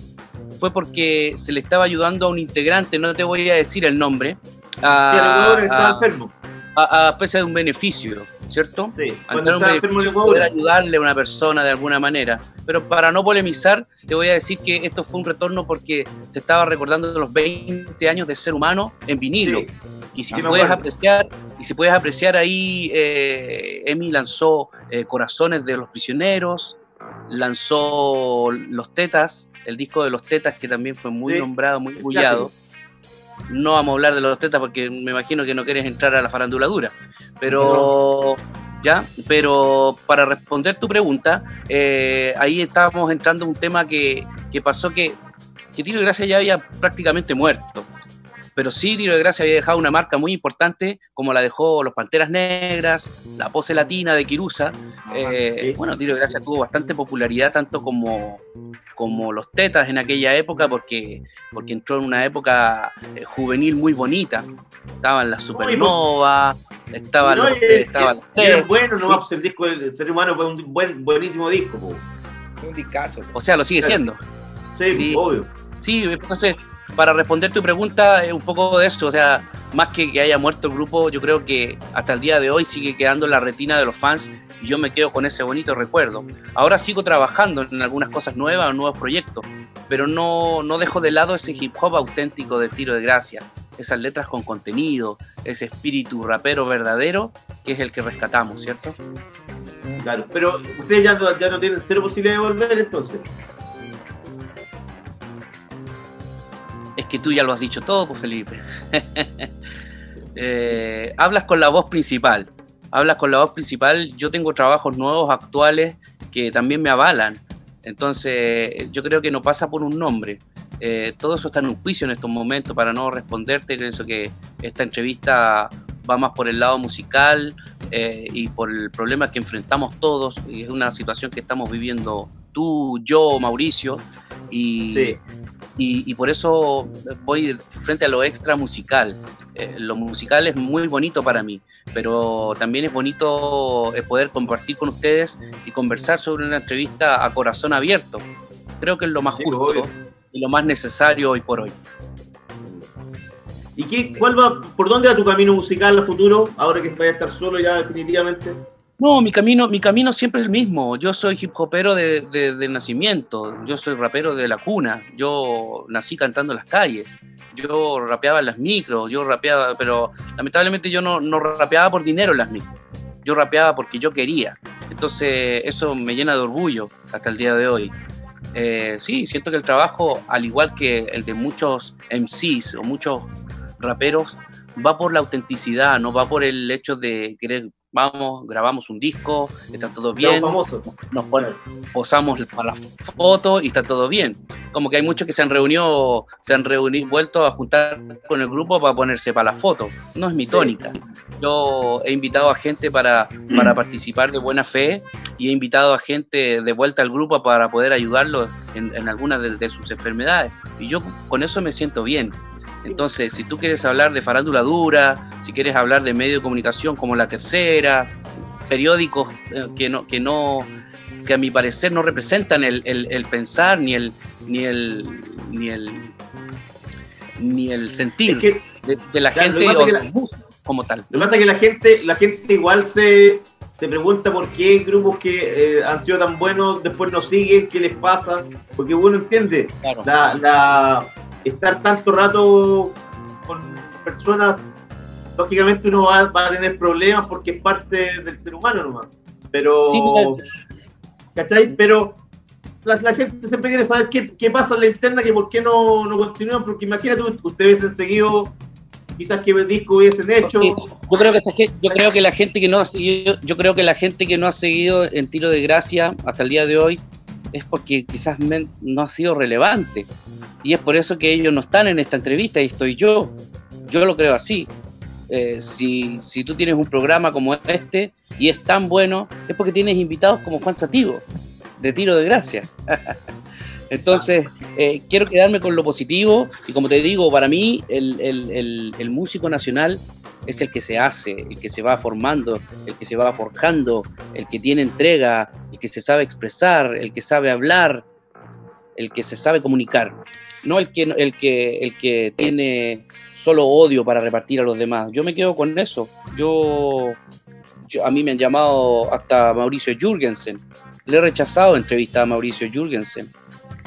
fue porque se le estaba ayudando a un integrante, no te voy a decir el nombre, a, Sí, estaba a- a- a especie de un beneficio, ¿cierto? Sí, cuando enfermo poder ayudarle a una persona de alguna manera. Pero para no polemizar, te voy a decir que esto fue un retorno porque se estaba recordando los 20 años del ser humano en vinilo. Sí. Y si puedes acuerdo. apreciar, y si puedes apreciar ahí, eh, Emi lanzó eh, Corazones de los Prisioneros, lanzó Los Tetas, el disco de Los Tetas que también fue muy Sí, nombrado, muy bullado. No vamos a hablar de Los Tetas porque me imagino que no quieres entrar a la faranduladura. Pero, ya, pero para responder tu pregunta, eh, ahí estábamos entrando a un tema que, que pasó que, que Tiro Gracia ya había prácticamente muerto. Pero sí, Tiro de Gracia había dejado una marca muy importante, como la dejó los Panteras Negras, la pose latina de Kirusa. Eh. Bueno, Tiro de Gracia tuvo bastante popularidad, tanto como, como los Tetas en aquella época, porque, porque entró en una época eh, juvenil muy bonita. Estaban las Supernova, estaban No, los, y- estaban los Tetas. buenos, no el disco del ser humano fue un buen, buenísimo disco. po. Un discazo. O sea, lo sigue Claro. siendo. Sí, Sí. obvio. Sí, entonces, para responder tu pregunta, eh, un poco de eso, o sea, más que que haya muerto el grupo, yo creo que hasta el día de hoy sigue quedando la retina de los fans y yo me quedo con ese bonito recuerdo. Ahora sigo trabajando en algunas cosas nuevas, nuevos proyectos, pero no, no dejo de lado ese hip hop auténtico del tiro de gracia, esas letras con contenido, ese espíritu rapero verdadero que es el que rescatamos, ¿cierto? Claro. Pero ustedes ya no, ya no tienen cero posibilidad de volver entonces. Es que tú ya lo has dicho todo, pues Felipe. Eh, hablas con la voz principal. Hablas con la voz principal. Yo tengo trabajos nuevos, actuales, que también me avalan. Entonces, yo creo que no pasa por un nombre. Eh, todo eso está en un juicio en estos momentos para no responderte. Pienso que esta entrevista va más por el lado musical eh, y por el problema que enfrentamos todos. Y es una situación que estamos viviendo tú, yo, Mauricio. Y, Sí. Y, por eso voy frente a lo extra musical. Eh, lo musical es muy bonito para mí, pero también es bonito eh, poder compartir con ustedes y conversar sobre una entrevista a corazón abierto. Creo que es lo más justo y lo más necesario hoy por hoy. ¿Y qué, cuál va, por dónde va tu camino musical a futuro, ahora que vaya a estar solo ya definitivamente? No, mi camino, mi camino siempre es el mismo. Yo soy hip hopero de, nacimiento, yo soy rapero de la cuna, yo nací cantando en las calles, yo rapeaba en las micros, yo rapeaba, pero lamentablemente yo no, no rapeaba por dinero en las micros, yo rapeaba porque yo quería. Entonces eso me llena de orgullo hasta el día de hoy. Eh, sí, siento que el trabajo, al igual que el de muchos MCs o muchos raperos, va por la autenticidad, no va por el hecho de querer vamos, grabamos un disco, está todo bien, nos posamos para la foto y está todo bien. Como que hay muchos que se han reunido, se han reunido, vuelto a juntar con el grupo para ponerse para la foto. No es mi tónica. Yo he invitado a gente para, para participar de buena fe y he invitado a gente de vuelta al grupo para poder ayudarlos en, en algunas de sus enfermedades. Y yo con eso me siento bien. Entonces, si tú quieres hablar de farándula dura, si quieres hablar de medio de comunicación como La Tercera, periódicos eh, que no, que no, que a mi parecer no representan el, pensar ni el, ni el, ni el, ni el sentir de, la gente como tal. Lo que pasa es que la gente, la gente igual se, se pregunta por qué grupos que eh, han sido tan buenos después no siguen, qué les pasa, porque uno entiende la estar tanto rato con personas, lógicamente uno va, a tener problemas porque es parte del ser humano nomás. Pero, ¿cachai? Pero la, gente siempre quiere saber qué, pasa en la interna, que por qué no, no continúan, porque imagínate, ustedes hubiesen seguido quizás qué disco hubiesen hecho. Yo creo que yo creo que la gente que no ha seguido, yo creo que la gente que no ha seguido en tiro de gracia hasta el día de hoy es porque quizás no ha sido relevante. Y es por eso que ellos no están en esta entrevista y estoy yo. Yo lo creo así. Eh, si, si, tú tienes un programa como este y es tan bueno, es porque tienes invitados como Juan Sativo, de tiro de gracia. Entonces, eh, quiero quedarme con lo positivo y como te digo, para mí el, el, el, músico nacional es el que se hace, el que se va formando, el que se va forjando, el que tiene entrega, el que se sabe expresar, el que sabe hablar, el que se sabe comunicar, no el que, el que, el que tiene solo odio para repartir a los demás. Yo me quedo con eso. Yo, a mí me han llamado hasta Mauricio Jürgensen. Le he rechazado entrevistas a Mauricio Jürgensen.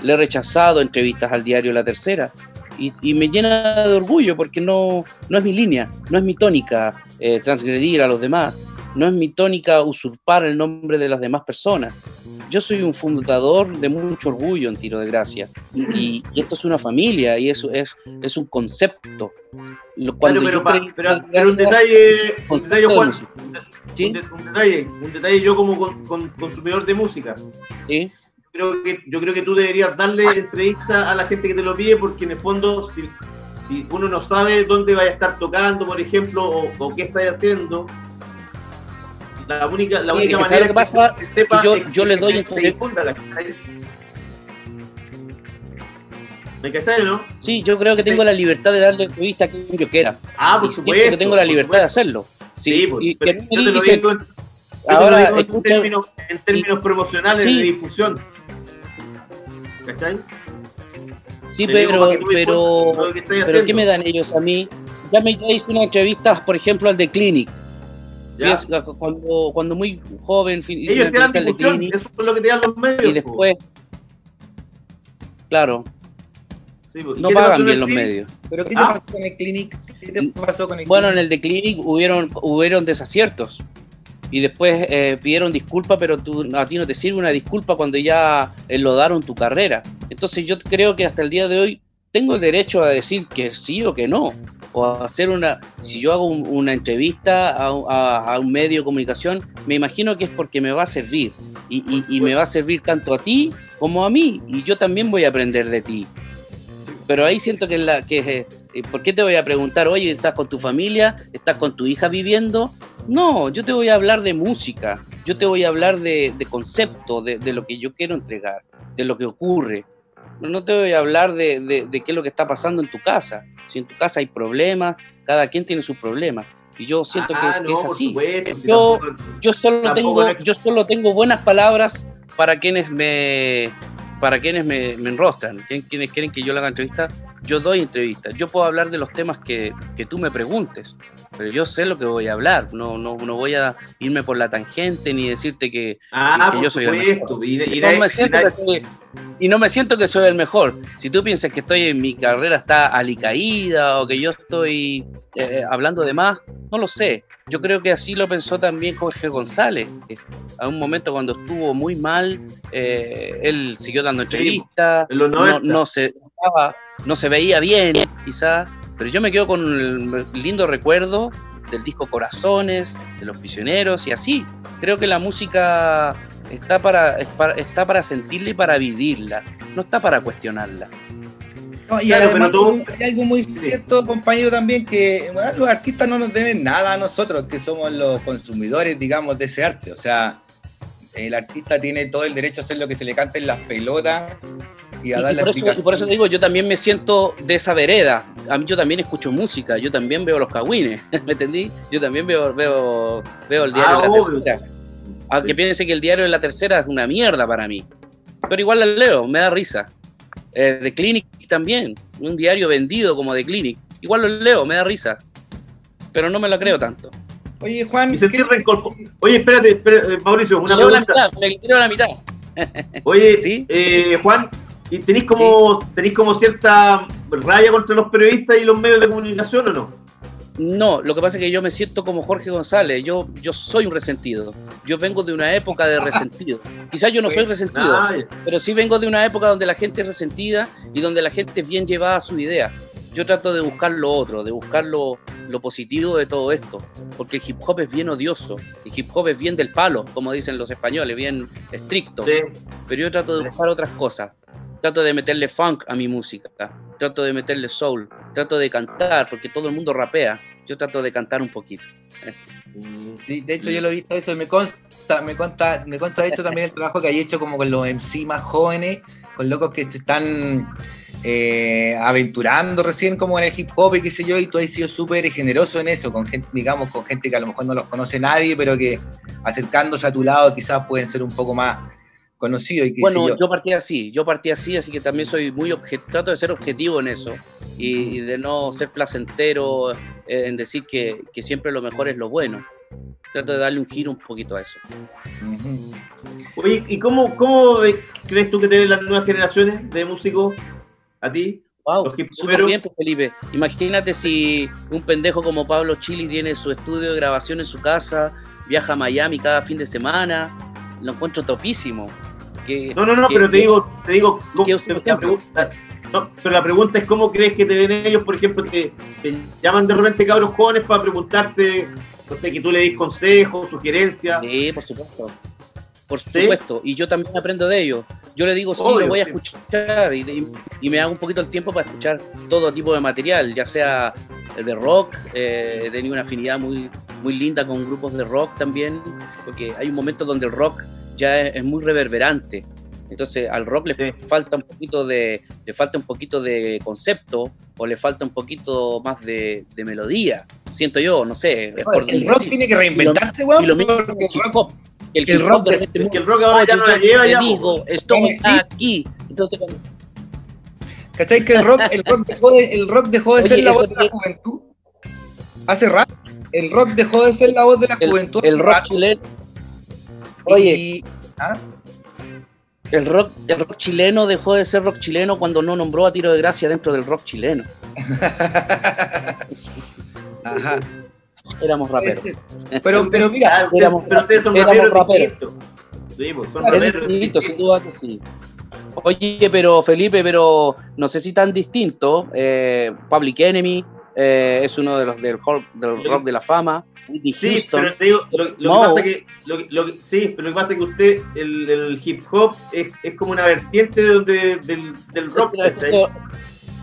Le he rechazado entrevistas al diario La Tercera. Y, me llena de orgullo porque no, no es mi línea, no es mi tónica eh, transgredir a los demás, no es mi tónica usurpar el nombre de las demás personas. Yo soy un fundador de mucho orgullo en Tiro de Gracia y, esto es una familia y eso es, es un concepto. Cuando pero, pero, un detalle, un detalle, Juan, un, detalle, un detalle yo como consumidor de música. ¿Sí? Creo que, yo creo que tú deberías darle entrevista a la gente que te lo pide porque en el fondo si, si uno no sabe dónde vaya a estar tocando, por ejemplo, o, o qué está haciendo, la única, la única manera que, pasa, se, sepa yo, yo le doy se, difunda la ¿Me cachai, no? Sí, yo creo que tengo la libertad de darle entrevista a quien yo quiera. Ah, por supuesto. Que tengo la libertad de hacerlo. Sí, pues, y pero yo te lo digo ahora, en, términos, en términos promocionales de difusión. ¿Cachai? Sí, pero, pero, pero ¿qué me dan ellos a mí? Ya me hice una entrevista, por ejemplo, al de Clinic cuando, cuando muy joven. Ellos te dan difusión, eso es lo que te dan los medios. Y después, claro, pues, no pagan bien los medios. ¿Pero qué te ah. pasó con el Clinic? ¿Qué te pasó con el bueno, en el de Clinic hubieron, hubieron desaciertos. Y después eh, pidieron disculpas, pero tú, a ti no te sirve una disculpa cuando ya enlodaron tu carrera. Entonces yo creo que hasta el día de hoy tengo el derecho a decir que sí o que no o hacer una, si yo hago una entrevista a, un medio de comunicación, me imagino que es porque me va a servir y, me va a servir tanto a ti como a mí y yo también voy a aprender de ti. Pero ahí siento que, la, que eh, ¿por qué te voy a preguntar, oye, estás con tu familia, estás con tu hija viviendo? No, yo te voy a hablar de música, yo te voy a hablar de, concepto, de, de lo que yo quiero entregar, de lo que ocurre. no te voy a hablar de, de- de qué es lo que está pasando en tu casa. Si en tu casa hay problemas, cada quien tiene sus problemas. Y yo siento Ah, que es, no, es así. supuesto, Yo- tampoco- Yo solo, tengo, yo solo tengo buenas palabras para quienes me para quienes me, me enrostran, quien- quienes quieren que yo le haga entrevista, yo doy entrevistas. Yo puedo hablar de los temas que, que tú me preguntes, pero yo sé lo que voy a hablar. No, no, no voy a irme por la tangente ni decirte que, Ah, que por yo soy el supuesto. Y, y no me siento que soy- y no me siento que soy el mejor. Si tú piensas que estoy en mi carrera está alicaída o que yo estoy eh, hablando de más, no lo sé. Yo creo que así lo pensó también Jorge González. A un momento cuando estuvo muy mal, eh, él siguió dando entrevistas, no, 90. no se, no se veía bien, quizás, pero yo me quedo con el lindo recuerdo del disco Corazones, de Los Prisioneros y así. Creo que la música está para, es para- está para sentirla y para vivirla, no está para cuestionarla. No, y Claro, además pero tú- hay algo muy cierto, compañero, también, que bueno, los artistas no nos deben nada a nosotros, que somos los consumidores, digamos, de ese arte. O sea, el artista tiene todo el derecho a hacer lo que se le cante en las pelotas y a Y, dar y la por eso, y por eso te digo, yo también me siento de esa vereda. A mí yo también escucho música, yo también veo los cagüines, ¿me entendí? Yo también veo, veo, veo el diario Ah, de la obvio. tercera. Aunque Sí. piense que el diario de la tercera es una mierda para mí. Pero igual la leo, me da risa. Eh, The Clinic también, un diario vendido como The Clinic. Igual lo leo, me da risa. Pero no me lo creo tanto. Oye, Juan, Y sentir ¿qué- rencor. Oye, espérate, espérate, Mauricio, una la pregunta. mitad, me leo la mitad. Oye, ¿Sí? eh, Juan, ¿y tenéis como, tenéis como cierta raya contra los periodistas y los medios de comunicación o no? No, lo que pasa es que yo me siento como Jorge González, yo, yo soy un resentido. Yo vengo de una época de resentido. Quizás yo no soy resentido, pero sí vengo de una época donde la gente es resentida y donde la gente es bien llevada a su idea. Yo trato de buscar lo otro, de buscar lo, lo positivo de todo esto, porque el hip hop es bien odioso, el hip hop es bien del palo, como dicen los españoles, bien estricto Sí. pero yo trato de Sí. buscar otras cosas. Trato de meterle funk a mi música, trato de meterle soul, trato de cantar, porque todo el mundo rapea. Yo trato de cantar un poquito. Sí, De hecho, yo lo he visto eso y me consta, me consta, me consta de hecho también el trabajo que hay hecho como con los MC más jóvenes, con locos que están eh, aventurando recién como en el hip hop y qué sé yo, y tú has sido súper generoso en eso, con gente, digamos, con gente que a lo mejor no los conoce nadie, pero que acercándose a tu lado quizás pueden ser un poco más conocidos y qué Bueno, yo. yo. partí así, yo partí así, así que también soy muy obje- trato de ser objetivo en eso y, y de no ser placentero en decir que, que siempre lo mejor es lo bueno. Trato de darle un giro un poquito a eso. Oye, ¿y cómo, cómo crees tú que te ven las nuevas generaciones de músicos a ti? Wow, súper bien, pues, Felipe. Imagínate si un pendejo como Pablo Chili tiene su estudio de grabación en su casa, viaja a Miami cada fin de semana. Lo encuentro topísimo. Que, No, no, no, que- pero te digo, te digo, ¿cómo- que usted, por la ejemplo- pregunta, no, pero la pregunta es cómo crees que te ven ellos, por ejemplo, que te llaman de repente cabros jóvenes para preguntarte, no sé, que tú le des consejos, sugerencias. Sí, por supuesto. Por supuesto. Y yo también aprendo de ellos. Yo le digo, sí, Obvio, lo voy a sí. escuchar. Y, y- y me hago un poquito el tiempo para escuchar todo tipo de material, ya sea de rock. eh, he tenido una afinidad muy, muy linda con grupos de rock también, porque hay un momento donde el rock ya es, es muy reverberante. Entonces al rock le Sí. falta un poquito de, le falta un poquito de concepto o le falta un poquito más de, de melodía. Siento yo, no sé. El decir rock tiene que reinventarse, weón. Y lo mismo con el hip hop. El, el hip rock hop de de- repente que el rock ahora ya no la lleva ya, digo, estoy aquí. Entonces, ¿Cachai que el rock, el rock dejó de, el rock dejó de Oye, ser la voz de la que- juventud? Hace rato. El rock dejó de ser la voz de la el, juventud. el rock chileno. Oye, Y- ¿Ah? el rock, el rock chileno dejó de ser rock chileno cuando no nombró a Tiro de Gracia dentro del rock chileno. Ajá. Éramos raperos. Pero, pero mira, ustedes- éramos- pero ustedes son raperos. Sí, pues son raperos distinto, sin duda que sí. Oye, pero Felipe, pero no sé si tan distinto. Eh, Public Enemy eh, es uno de los del, del rock de la fama. Whitney Sí, Houston. pero te digo, lo, lo No. que pasa que, lo, sí, pero lo que pasa es que usted, el, el hip hop es, es como una vertiente de del, del rock, ¿cachai?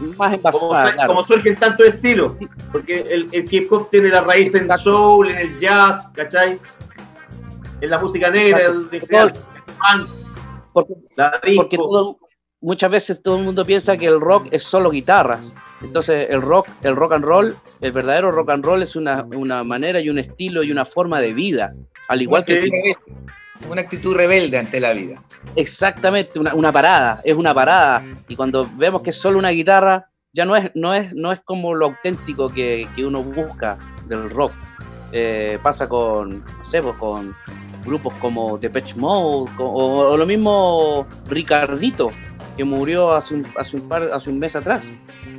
más como, envasada, su- claro. como surgen tantos estilos, porque el, el hip hop tiene la raíz en Exacto. soul, en el jazz, ¿cachai? En la música negra, Exacto. el, el, el funk, Porque, la disco. porque todo, muchas veces todo el mundo piensa que el rock es solo guitarras. Entonces el rock, el rock and roll, el verdadero rock and roll es una, una manera y un estilo y una forma de vida. Al igual que. Una actitud rebelde ante la vida. exactamente una, una parada, es una parada. Y cuando vemos que es solo una guitarra, ya no es, no es, no es como lo auténtico que, que uno busca del rock. Eh, pasa con, no sé, pues, con grupos como Depeche Mode o, o lo mismo Ricardito, que murió hace un, hace un, par, hace un mes atrás.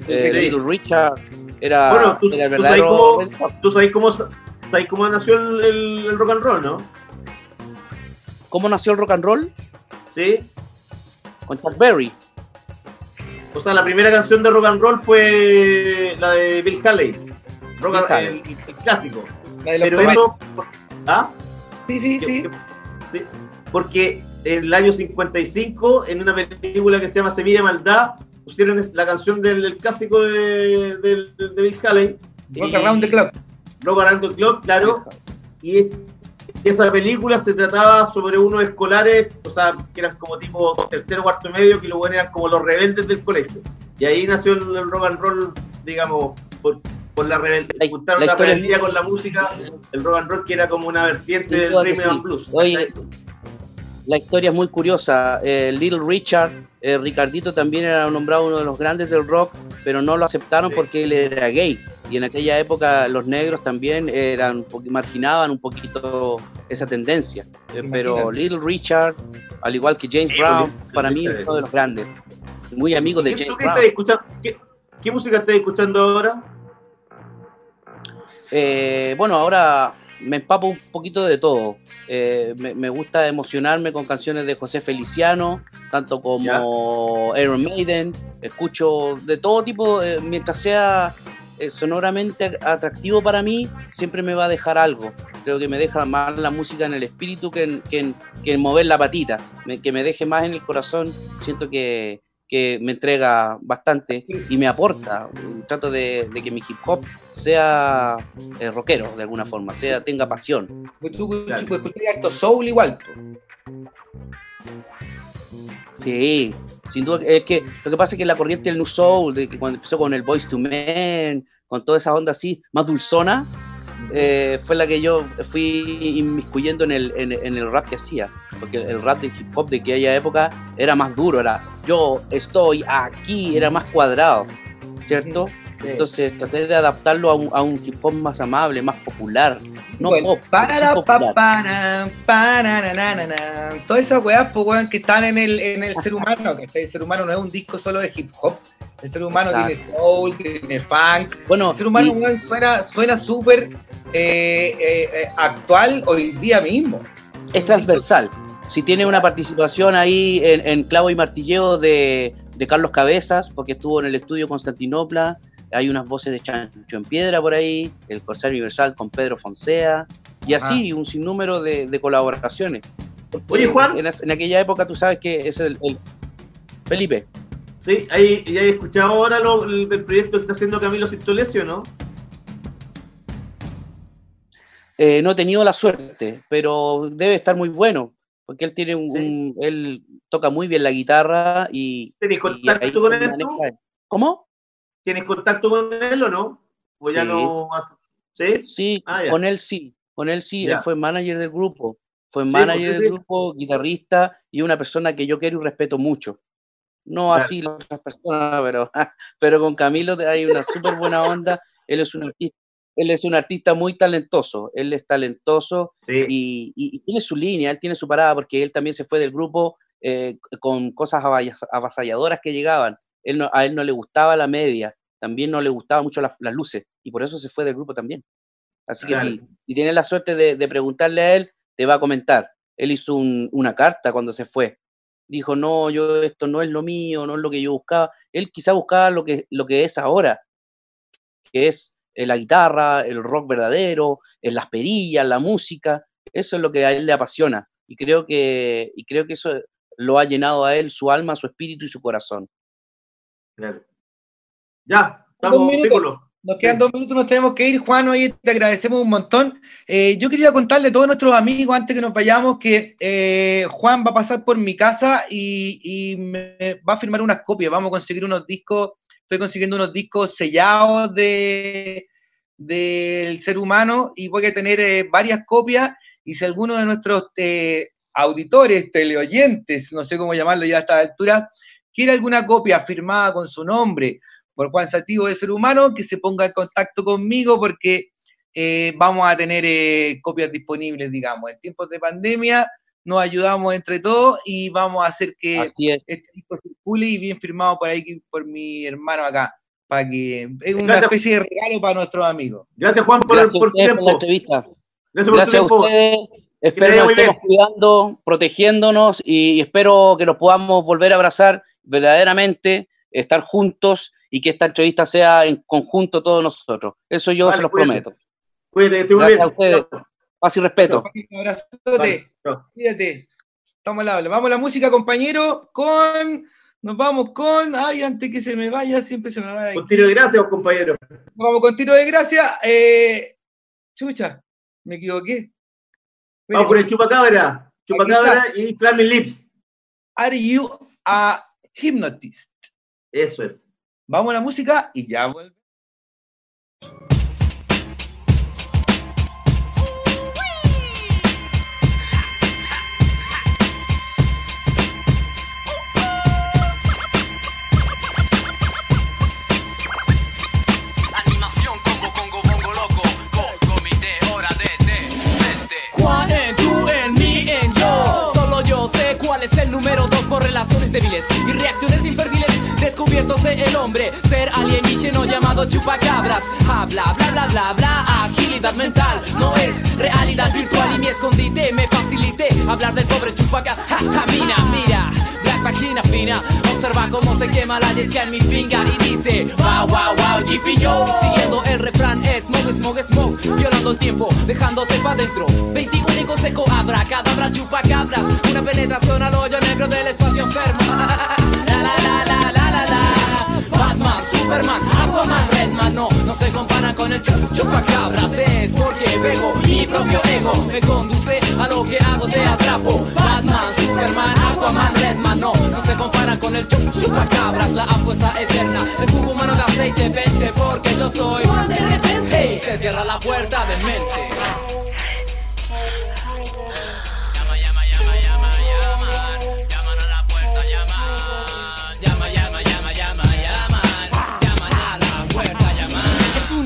Eh, Sí. Little Richard era, Bueno, tú- era el tú sabes cómo- red rock. ¿Tú sabes cómo, sabes cómo nació el, el- el rock and roll, no? ¿Cómo nació el rock and roll? Sí. Con Chuck Berry. O sea, la primera canción de rock and roll fue la de Bill Haley. Rock and- Bill Haley. el, el clásico. La de los Pero eso. ¿Ah? Sí, sí, sí. sí. Porque en el año 55, en una película que se llama Semilla de Maldad, pusieron la canción del, del clásico de, del- de Bill Haley. Rock y- Around the Clock. Rock Around the Clock, claro. Y es, esa película se trataba sobre unos escolares, o sea, que eran como tipo tercero, cuarto medio, que buenos eran como los rebeldes del colegio. Y ahí nació el, el rock and roll, digamos, por, por la, rebel La- juntaron la la rebeldía con la música, el rock and roll que era como una vertiente Sin del rhythm and sí. blues. Oye. La historia es muy curiosa. Eh, Little Richard, eh, Ricardito también era nombrado uno de los grandes del rock, pero no lo aceptaron porque él era gay. Y en aquella época los negros también eran marginaban un poquito esa tendencia. Eh, pero. Little Richard, al igual que James Brown, para mí es uno de los grandes. Muy amigo de ¿Qué, tú James Brown. ¿Qué, qué música estás escuchando ahora? Eh, bueno, ahora me empapo un poquito de todo. Eh, me, me gusta emocionarme con canciones de José Feliciano, tanto como Iron Maiden. Escucho de todo tipo, eh, mientras sea eh, sonoramente atractivo para mí, siempre me va a dejar algo. Creo que me deja más la música en el espíritu que en, que en- que en mover la patita. Me- que me deje más en el corazón, siento que, que me entrega bastante y me aporta. Trato de, de que mi hip hop sea eh, rockero de alguna forma, sea tenga pasión. Pues tú pues, harto soul igual. Sí, sin duda. Es que lo que pasa es que la corriente del New Soul, de que cuando empezó con el Voice to Men, con toda esa onda así, más dulzona, eh, fue la que yo fui inmiscuyendo en el, en, en el rap que hacía. Porque el rap de hip hop de aquella época era más duro, era yo estoy aquí, era más cuadrado, ¿cierto? Entonces traté de adaptarlo a un, a un hip hop más amable, más popular. No Bueno, pop, para popular. pa, na, na, na, na. Todas esas weas, pues, weón, que están en el, en el ser humano. Que el ser humano no es un disco solo de hip hop. El ser humano Exacto. tiene soul, tiene funk. Bueno, El ser humano, y- suena suena súper eh, eh, eh, actual hoy día mismo. es transversal. Si tiene una participación ahí en, en clavo y martilleo de, de Carlos Cabezas, porque estuvo en el estudio Constantinopla, hay unas voces de Chancho en Piedra por ahí, el Corsario Universal con Pedro Fonsea, y así un sinnúmero de, de colaboraciones. Porque Oye, Juan. En, aquella época tú sabes que es el, el- Felipe. Sí, ahí, ¿ya he escuchado ahora lo- el, el proyecto que está haciendo Camilo Sintolesio, no? Eh, no he tenido la suerte, pero debe estar muy bueno, porque él tiene un, Sí. un- él toca muy bien la guitarra y, ¿Tenés contacto con él tú? ¿Cómo? ¿Tienes contacto con él o no? ¿O ya Sí. no has- ¿Sí? Sí, Ah, con él sí, con él sí, Ya. él fue manager del grupo, fue Sí, manager pues, del grupo, guitarrista y una persona que yo quiero y respeto mucho. No Claro. así las otras personas, pero, pero con Camilo hay una súper buena onda, él es un artista, él es un artista muy talentoso, él es talentoso Sí. y, y- y tiene su línea, él tiene su parada, porque él también se fue del grupo eh, con cosas avasalladoras que llegaban. Él no- a él no le gustaba la media, también no le gustaban mucho las, las luces, y por eso se fue del grupo también. Así que Claro. si, si tienes la suerte de, de preguntarle a él, te va a comentar. Él hizo un- una carta cuando se fue. Dijo, no, yo esto no es lo mío, no es lo que yo buscaba. Él quizá buscaba lo que, lo que es ahora, que es eh, la guitarra, el rock verdadero, eh, las perillas, la música. Eso es lo que a él le apasiona. Y creo que, y creo que eso lo ha llenado a él, su alma, su espíritu y su corazón. Claro. Ya, estamos. Nos quedan dos minutos, nos tenemos que ir. Juan, hoy te agradecemos un montón. Eh, yo quería contarle a todos nuestros amigos, antes que nos vayamos, que eh, Juan va a pasar por mi casa y, y me va a firmar unas copias. Vamos a conseguir unos discos, estoy consiguiendo unos discos sellados de del ser humano y voy a tener eh, varias copias y si alguno de nuestros auditores, teleoyentes, no sé cómo llamarlo ya a esta altura, quiere alguna copia firmada con su nombre por Juan Sativo de Ser Humano, que se ponga en contacto conmigo porque eh, vamos a tener eh, copias disponibles, digamos. En tiempos de pandemia nos ayudamos entre todos y vamos a hacer que es. este disco circule y bien firmado por ahí por mi hermano acá. Para que es una Gracias. especie de regalo para nuestros amigos. Gracias, Juan, por, Gracias a por tu ustedes por la tiempo. entrevista. Gracias por tu Gracias a tiempo. ustedes. vaya Espero nos muy estemos cuidando, protegiéndonos y espero que nos podamos volver a abrazar verdaderamente, estar juntos y que esta entrevista sea en conjunto todos nosotros. Eso yo Vale, se los cuídate. prometo. Cuídate, Gracias bien. a ustedes. Paz y respeto. Un abrazote. Cuídate. Estamos al habla. Vamos a la música, compañero, con. Nos vamos con. Ay, antes que se me vaya, siempre se me va. Con tiro de gracias, compañero. Vamos con tiro de gracia. Eh, chucha, me equivoqué. Vamos con el chupacabra. Chupacabra y Flaming Lips. Are you a hypnotist? Eso es. Vamos a la música y ya vuelve. Animación, combo, congo, bongo, loco. Co- comité, hora de, de, de, de. Juan en tú, en mí, en yo. Solo yo sé cuál es el número dos por relaciones débiles y reacciones infertiles. El hombre, ser alienígeno llamado chupacabras. Habla, bla, bla, bla, bla. Agilidad mental no es realidad virtual y mi escondite me facilité hablar del pobre chupacabra. Ja, mira. Black página fina, observa cómo se quema la yesca en mi finga y dice Wow, wow, wow, GP yo Siguiendo el refrán, smog, smog, smog Violando el tiempo, dejándote pa' dentro 21 seco, abracadabra, chupacabras Una penetración al hoyo negro del espacio enfermo La, la, la, la, Superman, Aquaman, Redman No, no se comparan con el chup chupacabras Es porque pego mi propio ego. Me conduce a lo que hago, te atrapo. Batman, Superman, Aquaman, Redman No, no se comparan con el chup chupacabras La apuesta eterna, el cubo humano de aceite Vente porque yo soy de repente. Se cierra la puerta de mente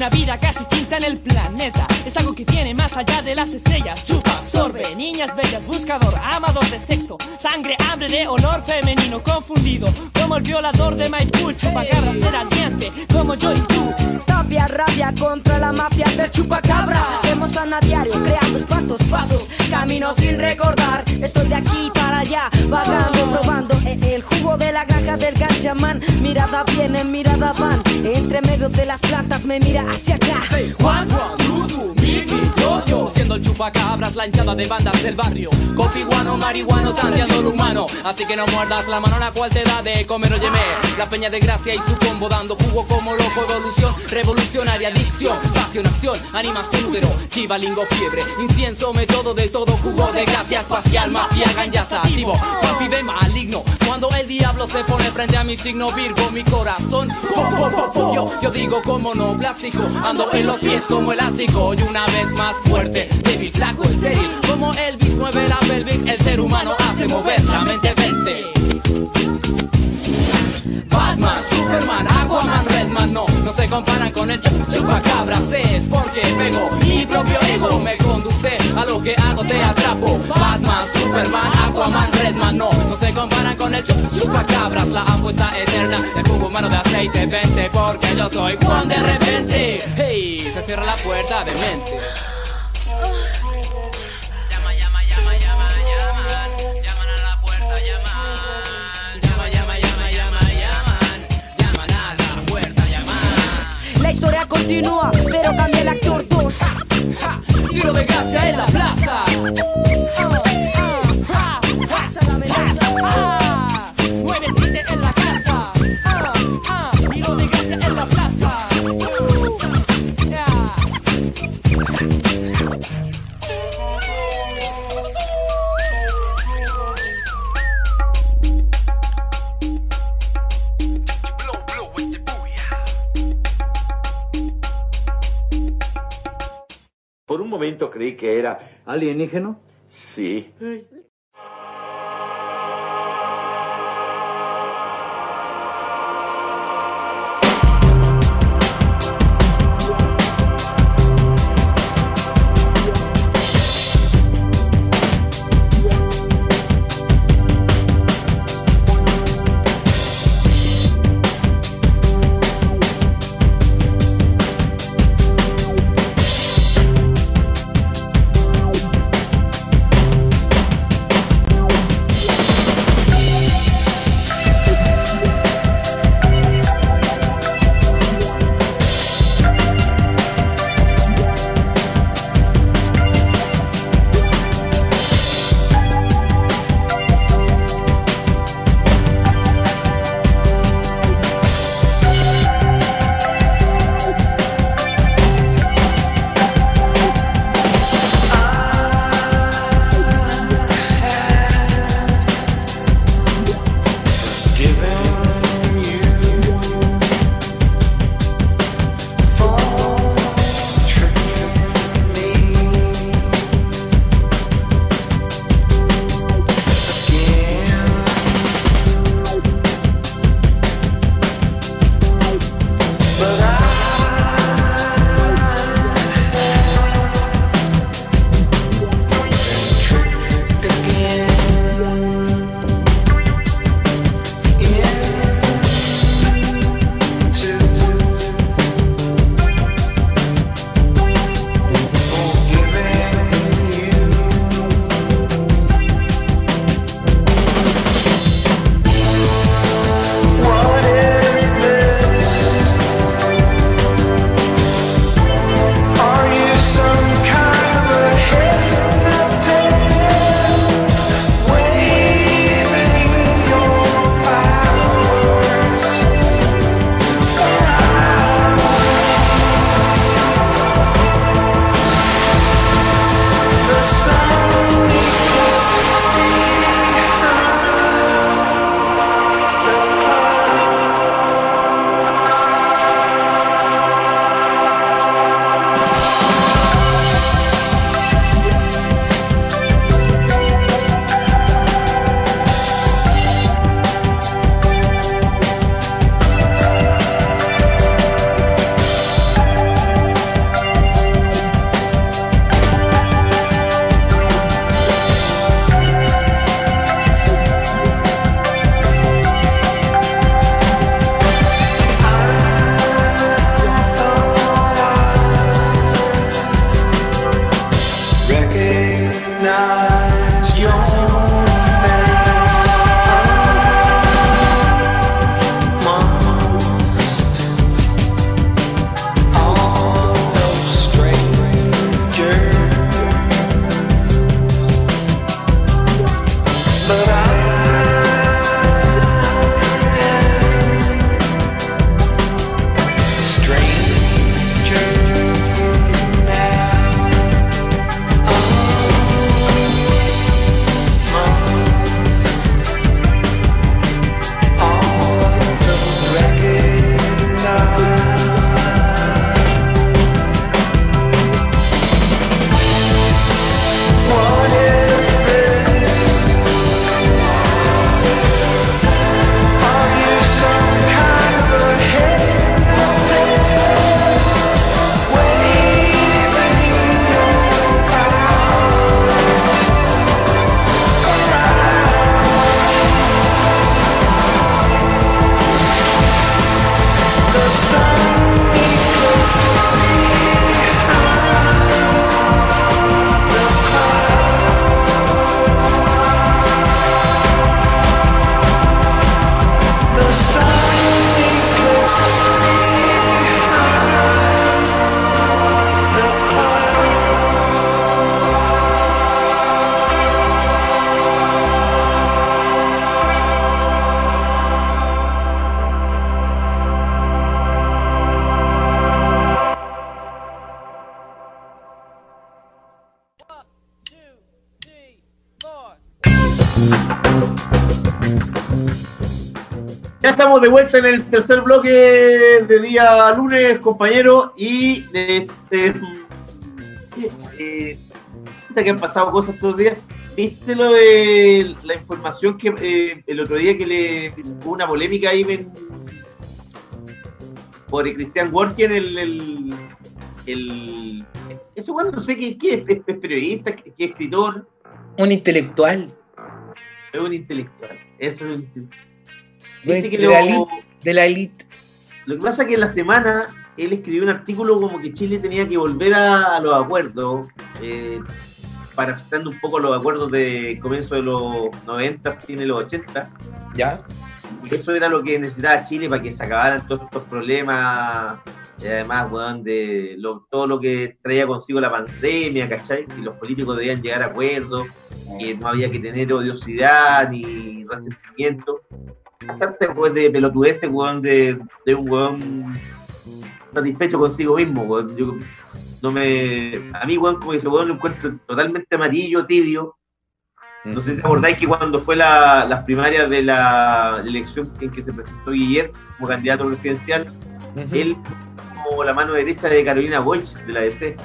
una vida casi distinta en el planeta. Es algo que viene más allá de las estrellas. Chupa, absorbe, niñas bellas, buscador, amador de sexo. Sangre, hambre de olor femenino, confundido. Como el violador de Maipú, chupacabra, ser aliante, como yo y tú. Tapia rabia contra la mafia del chupacabra. Vemos a diario creando espantos, pasos, camino sin recordar. Estoy de aquí para allá, vagando, probando eh, el jugo de la granja del ganchamán. Mirada viene, mirada van. Entre medio de las plantas me mira hacia acá. Say Juan, Juan, tú, tú, mi, mi, Siendo el chupacabras la hinchada de bandas del barrio. Copiguano, marihuano, tanteando lo humano. Así que no muerdas la mano la cual te da de comer Óyeme, la peña de gracia y su combo Dando jugo como loco, evolución Revolucionaria, adicción, pasión, acción Animación, útero, chivalingo, fiebre Incienso, método de todo Jugo de gracia espacial, mafia, ganjas activo. Juan pibe maligno Cuando el diablo se pone frente a mi signo Virgo, mi corazón po, po, yo digo como no plástico Ando en los pies como elástico Y una vez más fuerte, débil, flaco, Como Elvis mueve la pelvis El ser humano hace mover la mente vente Batman, Superman, Aquaman, Redman No, no se comparan con el chup chupacabras. Es porque pego mi propio ego Me conduce a lo que hago, te atrapo. Batman, Superman, Aquaman, Redman No, no se comparan con el chup chupacabras. La apuesta eterna, el jugo humano de aceite Vente porque yo soy Juan de repente. Hey, se cierra la puerta de mente continúa, pero cambia el actor 2. Ja, Tiro de gracia en la plaza. Ah, ah, tiro de gracia en la plaza. Momento creí que era alienígeno. Sí. De vuelta en el tercer bloque de día lunes, compañero, y este, Eh, puta que han pasado cosas estos días. ¿Viste lo de la información que eh, el otro día que le hubo una polémica ahí en, por el Christian Worken, el, el, el ese bueno no sé qué, qué es, periodista, qué, qué es escritor, Un intelectual. es un intelectual. Eso es un inte- De, Viste que de lo- la elite, de la elite. Lo que pasa es que en la semana él escribió un artículo como que Chile tenía que volver a, a los acuerdos, eh, parafraseando un poco los acuerdos de comienzo de los 90, fin de los 80. ¿Ya? Y eso era lo que necesitaba Chile para que se acabaran todos estos problemas. Y además, weón, de lo- todo lo que traía consigo la pandemia, ¿cachai? Y los políticos debían llegar a acuerdos, que no había que tener odiosidad ni resentimiento. Hacerte pues, de pelotudeces, weón, de, de un weón satisfecho consigo mismo, weón. Yo, no me, a mí, weón, como ese weón lo encuentro totalmente amarillo, tibio. No sé si acordáis que cuando fue la- las primarias de la elección en que se presentó Guillermo como candidato presidencial, él fue como la mano derecha de Carolina Boych de la DC.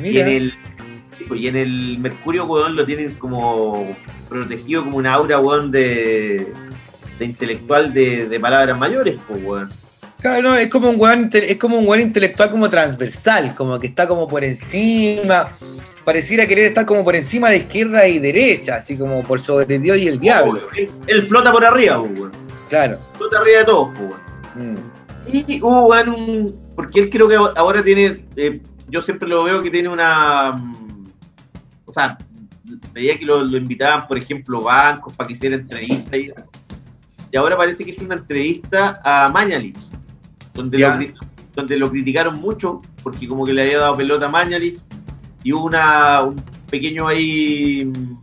Y en el y en el Mercurio, weón, lo tienen como protegido como una aura, weón, de, de intelectual de, de palabras mayores, pues, weón. Claro, no, es como un weón, es como un weón intelectual como transversal, como que está como por encima, pareciera querer estar como por encima de izquierda y derecha, así como por sobre Dios y el diablo. Él, él flota por arriba, pues, weón. Claro. Flota arriba de todos, pues, weón. Mm. Y hubo weón, un. Porque él creo que ahora tiene. eh, yo siempre lo veo que tiene una. mm, O sea, veía que lo, lo invitaban, por ejemplo, bancos para que hiciera entrevistas. Y, y ahora parece que hizo una entrevista a Mañalich, donde, lo, donde lo criticaron mucho, porque como que le había dado pelota a Mañalich. Y hubo una, un pequeño ahí. mm,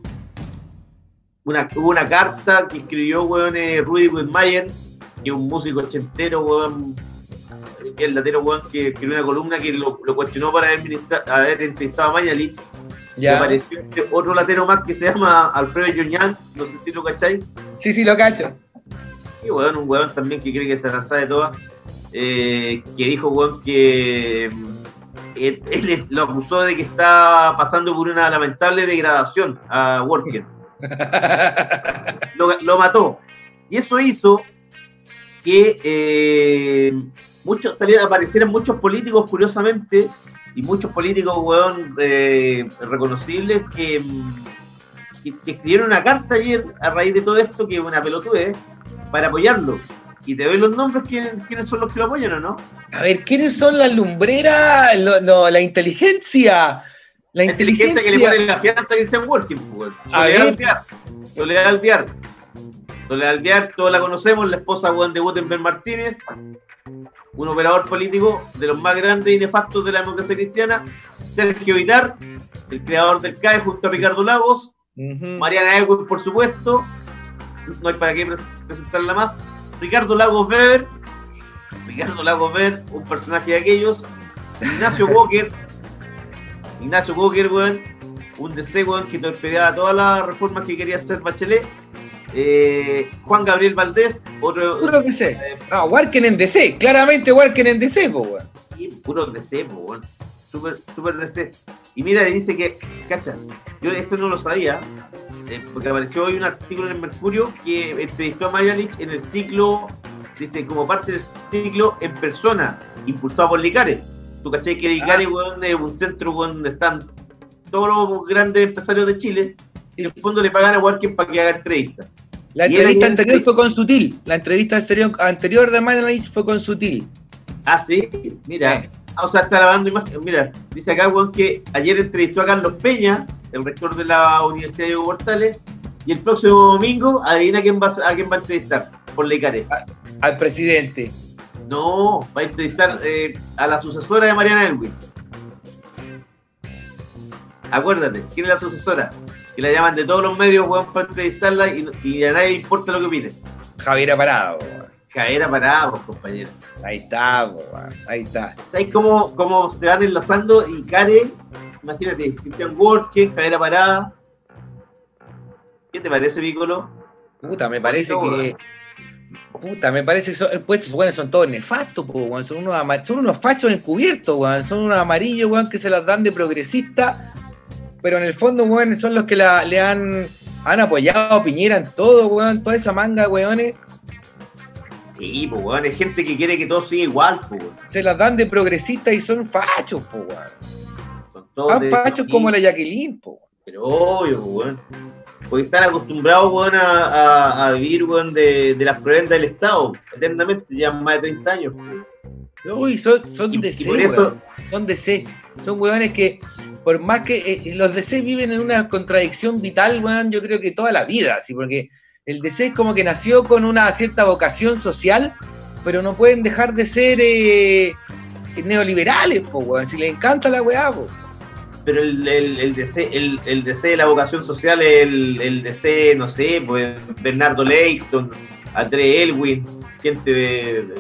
Una, hubo una carta que escribió weón, eh, Rudy Whitmayer, que es un músico ochentero, weón, bien latero, weón, que escribió una columna que lo, lo cuestionó para haber, haber entrevistado a Mañalich. Y apareció este otro latero más que se llama Alfredo Yoñán, no sé si lo cacháis. Sí, sí, lo cacho. Y weón, un weón también que cree que se la sabe toda, eh, que dijo, weón, que mm, él, él lo acusó de que está pasando por una lamentable degradación a Worker. lo, lo mató. Y eso hizo que eh, muchos salieran, aparecieran muchos políticos, curiosamente, y muchos políticos, weón, eh, reconocibles, que, que, que escribieron una carta ayer a raíz de todo esto, que es una pelotudez, para apoyarlo. Y te doy los nombres, ¿quiénes, quiénes son los que lo apoyan o no? A ver, ¿quiénes son las lumbreras? Lo- no, la inteligencia. La La inteligencia que le pone la fianza a Christian Working, weón. Soledad. Alvear. Soledad Alvear. Soledad Alvear, todos la conocemos, la esposa weón, de Gutenberg Martínez, un operador político de los más grandes y nefastos de la democracia cristiana. Sergio Vitar, el creador del CAE, junto a Ricardo Lagos. Mariana Ewing, por supuesto. No hay para qué pres- presentarla más. Ricardo Lagos Weber. Ricardo Lagos Weber, un personaje de aquellos. Ignacio Walker. Ignacio Walker, weón. Un DC, weón, que torpedeaba todas las reformas que quería hacer Bachelet. Eh, Juan Gabriel Valdés, otro. Puro DC. Ah, Warken en DC. Claramente Warken en DC, po, weón. Sí, puro DC, po, weón. Súper, súper DC. Y mira, dice que, cacha, yo esto no lo sabía, eh, porque apareció hoy un artículo en el Mercurio que entrevistó a Mayalich en el ciclo, dice, como parte del ciclo en persona, impulsado por Licare. Tú cachai que Licare, weón, es un centro donde están todos los grandes empresarios de Chile, y en el fondo le pagan a Walker para que haga entrevistas. La entrevista anterior fue con Sutil. La entrevista anterior, anterior de Manelich fue con Sutil. Ah, sí, mira. Ah, o sea, está grabando imagen. Mira, dice acá, weón, que ayer entrevistó a Carlos Peña, el rector de la Universidad de Portales, y el próximo domingo, adivina quién va a, quién va a entrevistar, por Leicare. Al presidente. No, va a entrevistar eh, a la sucesora de Mariana Elwin. Acuérdate, ¿quién es la sucesora? Que la llaman de todos los medios, weón, para entrevistarla y, y a nadie le importa lo que opine. Javier Parado, weón. Parada, pues, compañero. Ahí está, weón. Ahí está. ¿Sabes cómo, cómo se van enlazando? Y Care, imagínate, Christian Worken, Caera Parada. ¿Qué te parece, Piccolo? Puta, me parece Bonito, que. puta, me parece que son, pues estos weones son todos nefastos, po, weón. Son, unos, son unos fachos encubiertos, weón. Son unos amarillos, weón, que se las dan de progresista, pero en el fondo, weón, son los que la- le han, han apoyado a Piñera en todo, weón. Toda esa manga, weones, Sí, pues, weón, hay gente que quiere que todo siga igual, pues, weón. se las dan de progresista y son fachos, po, weón. Son todos Tan de- fachos como la Jacqueline, po. Pero obvio, pues, weón. Porque están acostumbrados, weón, a, a- a vivir, weón, de, de las prebendas del Estado, eternamente, ya más de 30 años. pues. Uy, son, son Y- DC, y por eso- weón. Son DC. Son weones que, por más que eh, los DC viven en una contradicción vital, weón, yo creo que toda la vida, así, porque el DC es como que nació con una cierta vocación social, pero no pueden dejar de ser eh, neoliberales, po, weón. Si les encanta la weá. Pero el, el, el DC, el, el DC de la vocación social el, el DC, no sé, pues Bernardo Leighton, André Elwin, gente de, de,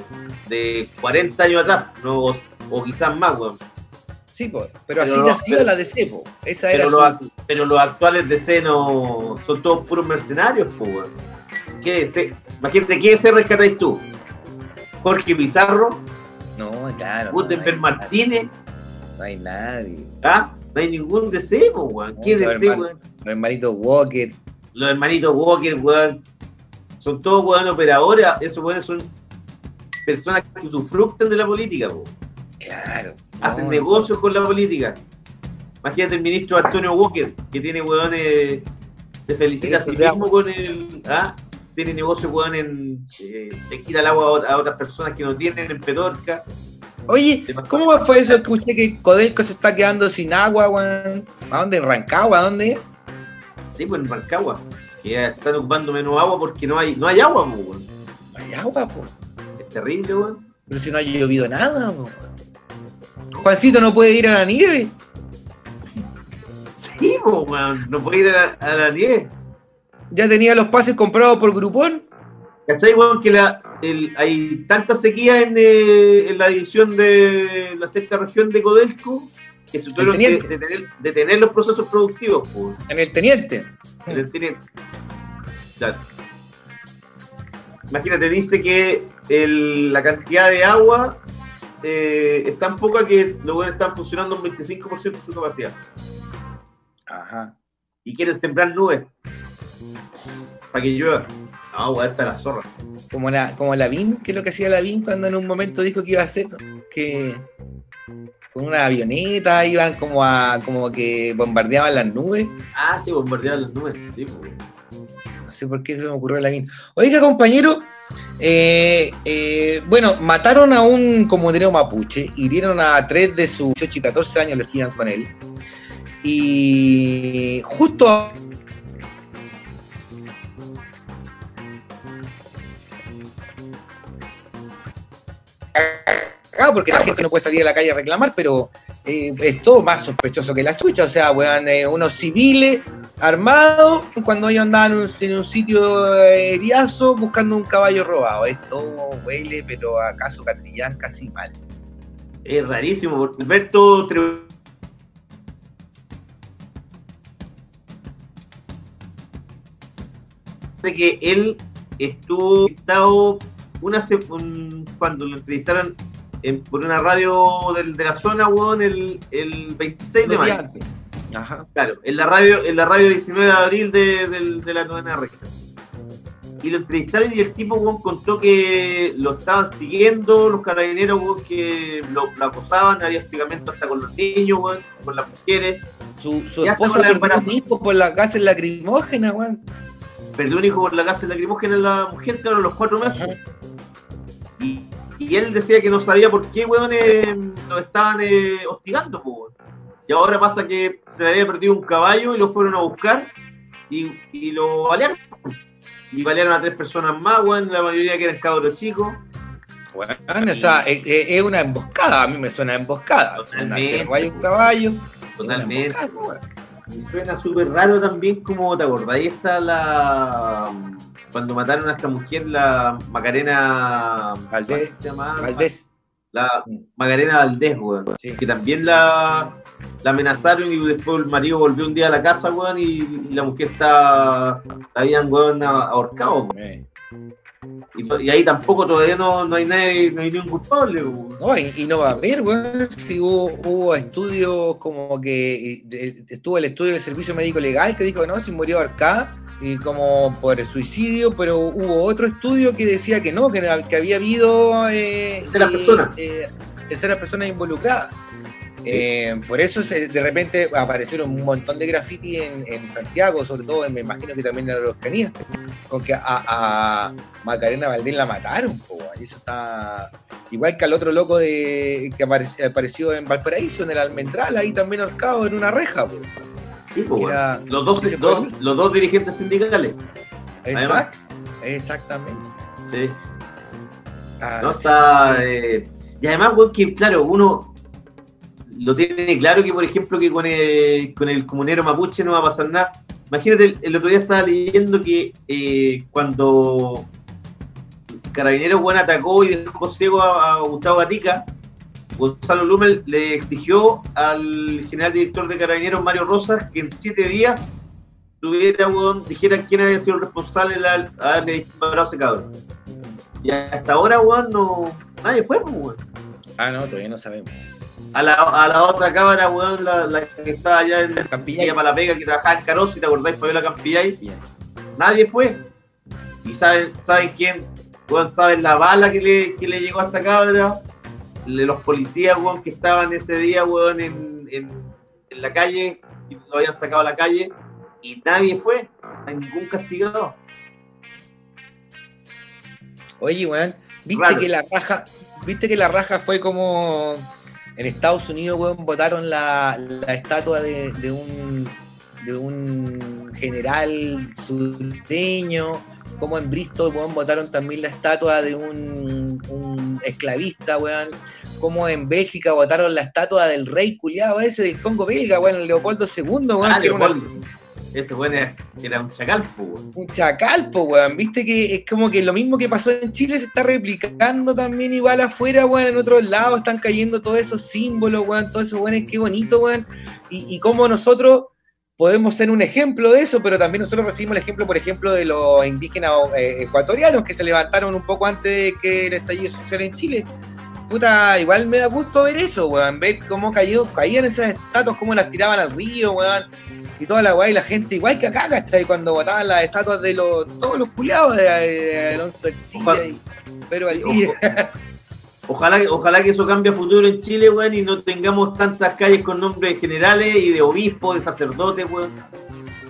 de 40 años atrás, ¿no? o, o quizás más, weón. Sí, po. Pero, así Pero- nació pero- la DC, po. Esa era Pero, su- los, act- pero los actuales DC no son todos puros mercenarios, pues, weón. Imagínate, ¿qué DC rescatáis tú? Jorge Pizarro, No, claro. no Gutenberg hay- Martínez, No hay nadie. ¿ah? No hay ningún DC, pues, weón. ¿Qué No, DC, weón? Los hermanitos Walker. los hermanitos Walker, weón, son todos weón operadores, esos weones son personas que usufructan de la política, po. Claro. Hacen no, negocios con la política. Imagínate el ministro Antonio Walker, que tiene weones, se felicita a sí mismo con el. ¿ah? Tiene negocios, weón, en. Eh, le quita el agua a ot- a otras personas que no tienen en Petorca. Oye, ¿cómo fue eso? Escuché que Codelco se está quedando sin agua, weón. ¿A dónde? ¿En Rancagua? ¿A dónde? Sí, pues en Marcagua. Que ya están ocupando menos agua porque no hay, no hay agua, weón. No hay agua, po. Es terrible, weón. Pero si no ha llovido nada, po. Juancito no puede ir a la nieve. Sí, po, weón. No puede ir a la, a la nieve. Ya tenía los pases comprados por Grupón. ¿Cachai, weón? Que la, el- hay tanta sequía en, eh, en la división de la sexta región de Codelco que se tuvieron que detener, detener los procesos productivos, po, En el teniente. en el teniente. Claro. Imagínate, dice que el- la cantidad de agua eh, es tan poca que los weones están funcionando un 25% de su capacidad Ajá. y quieren sembrar nubes para que llueva. No, weón, está la zorra. Como la, como la BIM, que es lo que hacía la BIM cuando en un momento dijo que iba a hacer, que con una avioneta iban como a, como que bombardeaban las nubes. Ah, sí, bombardear las nubes, sí, pues. Sé por qué se me ocurrió la BIM. Oiga, compañero, eh, eh, bueno, mataron a un comunero mapuche, hirieron a tres de sus 18 y 14 años, los iban con él. Y justo Ah, porque la gente no puede salir a la calle a reclamar, pero eh, es todo más sospechoso que la chucha. O sea, weón, eh, unos civiles armados cuando ellos andaban en un, sitio aeriazo buscando un caballo robado. Esto huele, pero acaso Catrillán casi mal. Es rarísimo. porque Alberto que él estuvo una cuando lo entrevistaron en- por una radio del- de la zona, weón, el, el 26 de mayo. Ajá. Claro, en la radio, en la radio 19 de abril de, del- de la novena región. Y lo entrevistaron y el tipo weón, contó que lo estaban siguiendo los carabineros weón, que lo, lo acosaban, había hostigamiento hasta con los niños, weón, con las mujeres. Su, su esposa perdió un hijo por la gases lacrimógena, weón. Perdió un hijo por la casa lacrimógena la mujer, claro, los cuatro meses. Y él decía que no sabía por qué, weón, eh, lo estaban eh, hostigando, pues. Y ahora pasa que se le había perdido un caballo y lo fueron a buscar y, y lo balearon. Y balearon a tres personas más, weón, la mayoría que eran cabros chicos. Bueno, o sea, es, una emboscada, a mí me suena a emboscada. Una Totalmente. roba un caballo. Totalmente. Y suena súper raro también, como te acordás, ahí está la. Cuando mataron a esta mujer, la Macarena. Valdés. ¿cómo se? Valdés. La Macarena Valdés, weón. Que también la, la amenazaron y después el marido volvió un día a la casa, weón, y, y la mujer está. La habían, weón, ahorcado. weón. Y, ahí tampoco todavía no, no hay nadie, no hay ningún culpable. No, y, y no va a haber, weón. Si hubo, hubo estudios como que estuvo el estudio del servicio médico legal que dijo que no, si murió ahorcada y como por suicidio, pero hubo otro estudio que decía que no, que, que había habido eh, Terceras eh, personas. eh, terceras personas involucradas. Eh, por eso se- de repente aparecieron un montón de graffiti en, en Santiago, sobre todo, me imagino que también en la Araucanía, con que a, a Macarena Valdés la mataron, po, y eso está igual que al otro loco de, que aparec- apareció en Valparaíso, en el Almendral, ahí también ahorcado en una reja, po. Sí, era- Los dos, los dirigentes sindicales. Exact- exactamente. Sí. Ah, No sí. está. eh, y además, weón, que claro, uno lo tiene claro que, por ejemplo, que con el, con el comunero mapuche no va a pasar nada. Imagínate, el, otro día estaba leyendo que eh, cuando Carabineros bueno, atacó y dejó ciego a, Gustavo Gatica, Gonzalo Lumel le exigió al general director de Carabineros, Mario Rosas, que en siete días tuviera, dijera quién había sido el responsable de haberle disparado a ese cabrón. Y hasta ahora, weón, no. Nadie fue, pues, weón. Ah, no, todavía no sabemos. A la, a la otra cámara, weón, la, la que estaba allá en Campillay. para la pega, que trabajaba en Caros, si te acordáis, Fabiola Campillay. Bien. Nadie fue. Y saben, ¿saben quién? Weón, saben la bala que le, que le llegó a esta cabra. De los policías, weón, que estaban ese día, weón, en, en, en la calle, y lo habían sacado a la calle, y nadie fue. Hay ningún castigado. Oye, weón, ¿viste Raro. que la raja, viste que la raja fue como en Estados Unidos, weón, votaron la, la estatua de, de un de un general sureño, como en Bristol, weón, votaron también la estatua de un, un esclavista, weón, como en Bélgica votaron la estatua del rey culiado ese del Congo belga, weón, Leopoldo II, weón, Ah, que era una- Leopoldo. Ese weón era, un chacal, pues, weón. un chacal, po, weón. Viste que es como que lo mismo que pasó en Chile se está replicando también igual afuera, weón. En otros lados están cayendo todos esos símbolos, weón. Todos esos weones, qué bonito, weón. Y, y cómo nosotros podemos ser un ejemplo de eso, pero también nosotros recibimos el ejemplo, por ejemplo, de los indígenas eh, ecuatorianos que se levantaron un poco antes de que el estallido social en Chile. Puta, igual me da gusto ver eso, weón. Ver cómo cayó, caían esas estatuas, cómo las tiraban al río, weón y toda la weá y la gente, igual que acá, ¿cachai? Cuando botaban las estatuas de los, todos los culiados de, de, Alonso Arcilla y Pedro Valdivia. Ojalá, ojalá que eso cambie a futuro en Chile, weón, y no tengamos tantas calles con nombres de generales y de obispos, de sacerdotes, weón.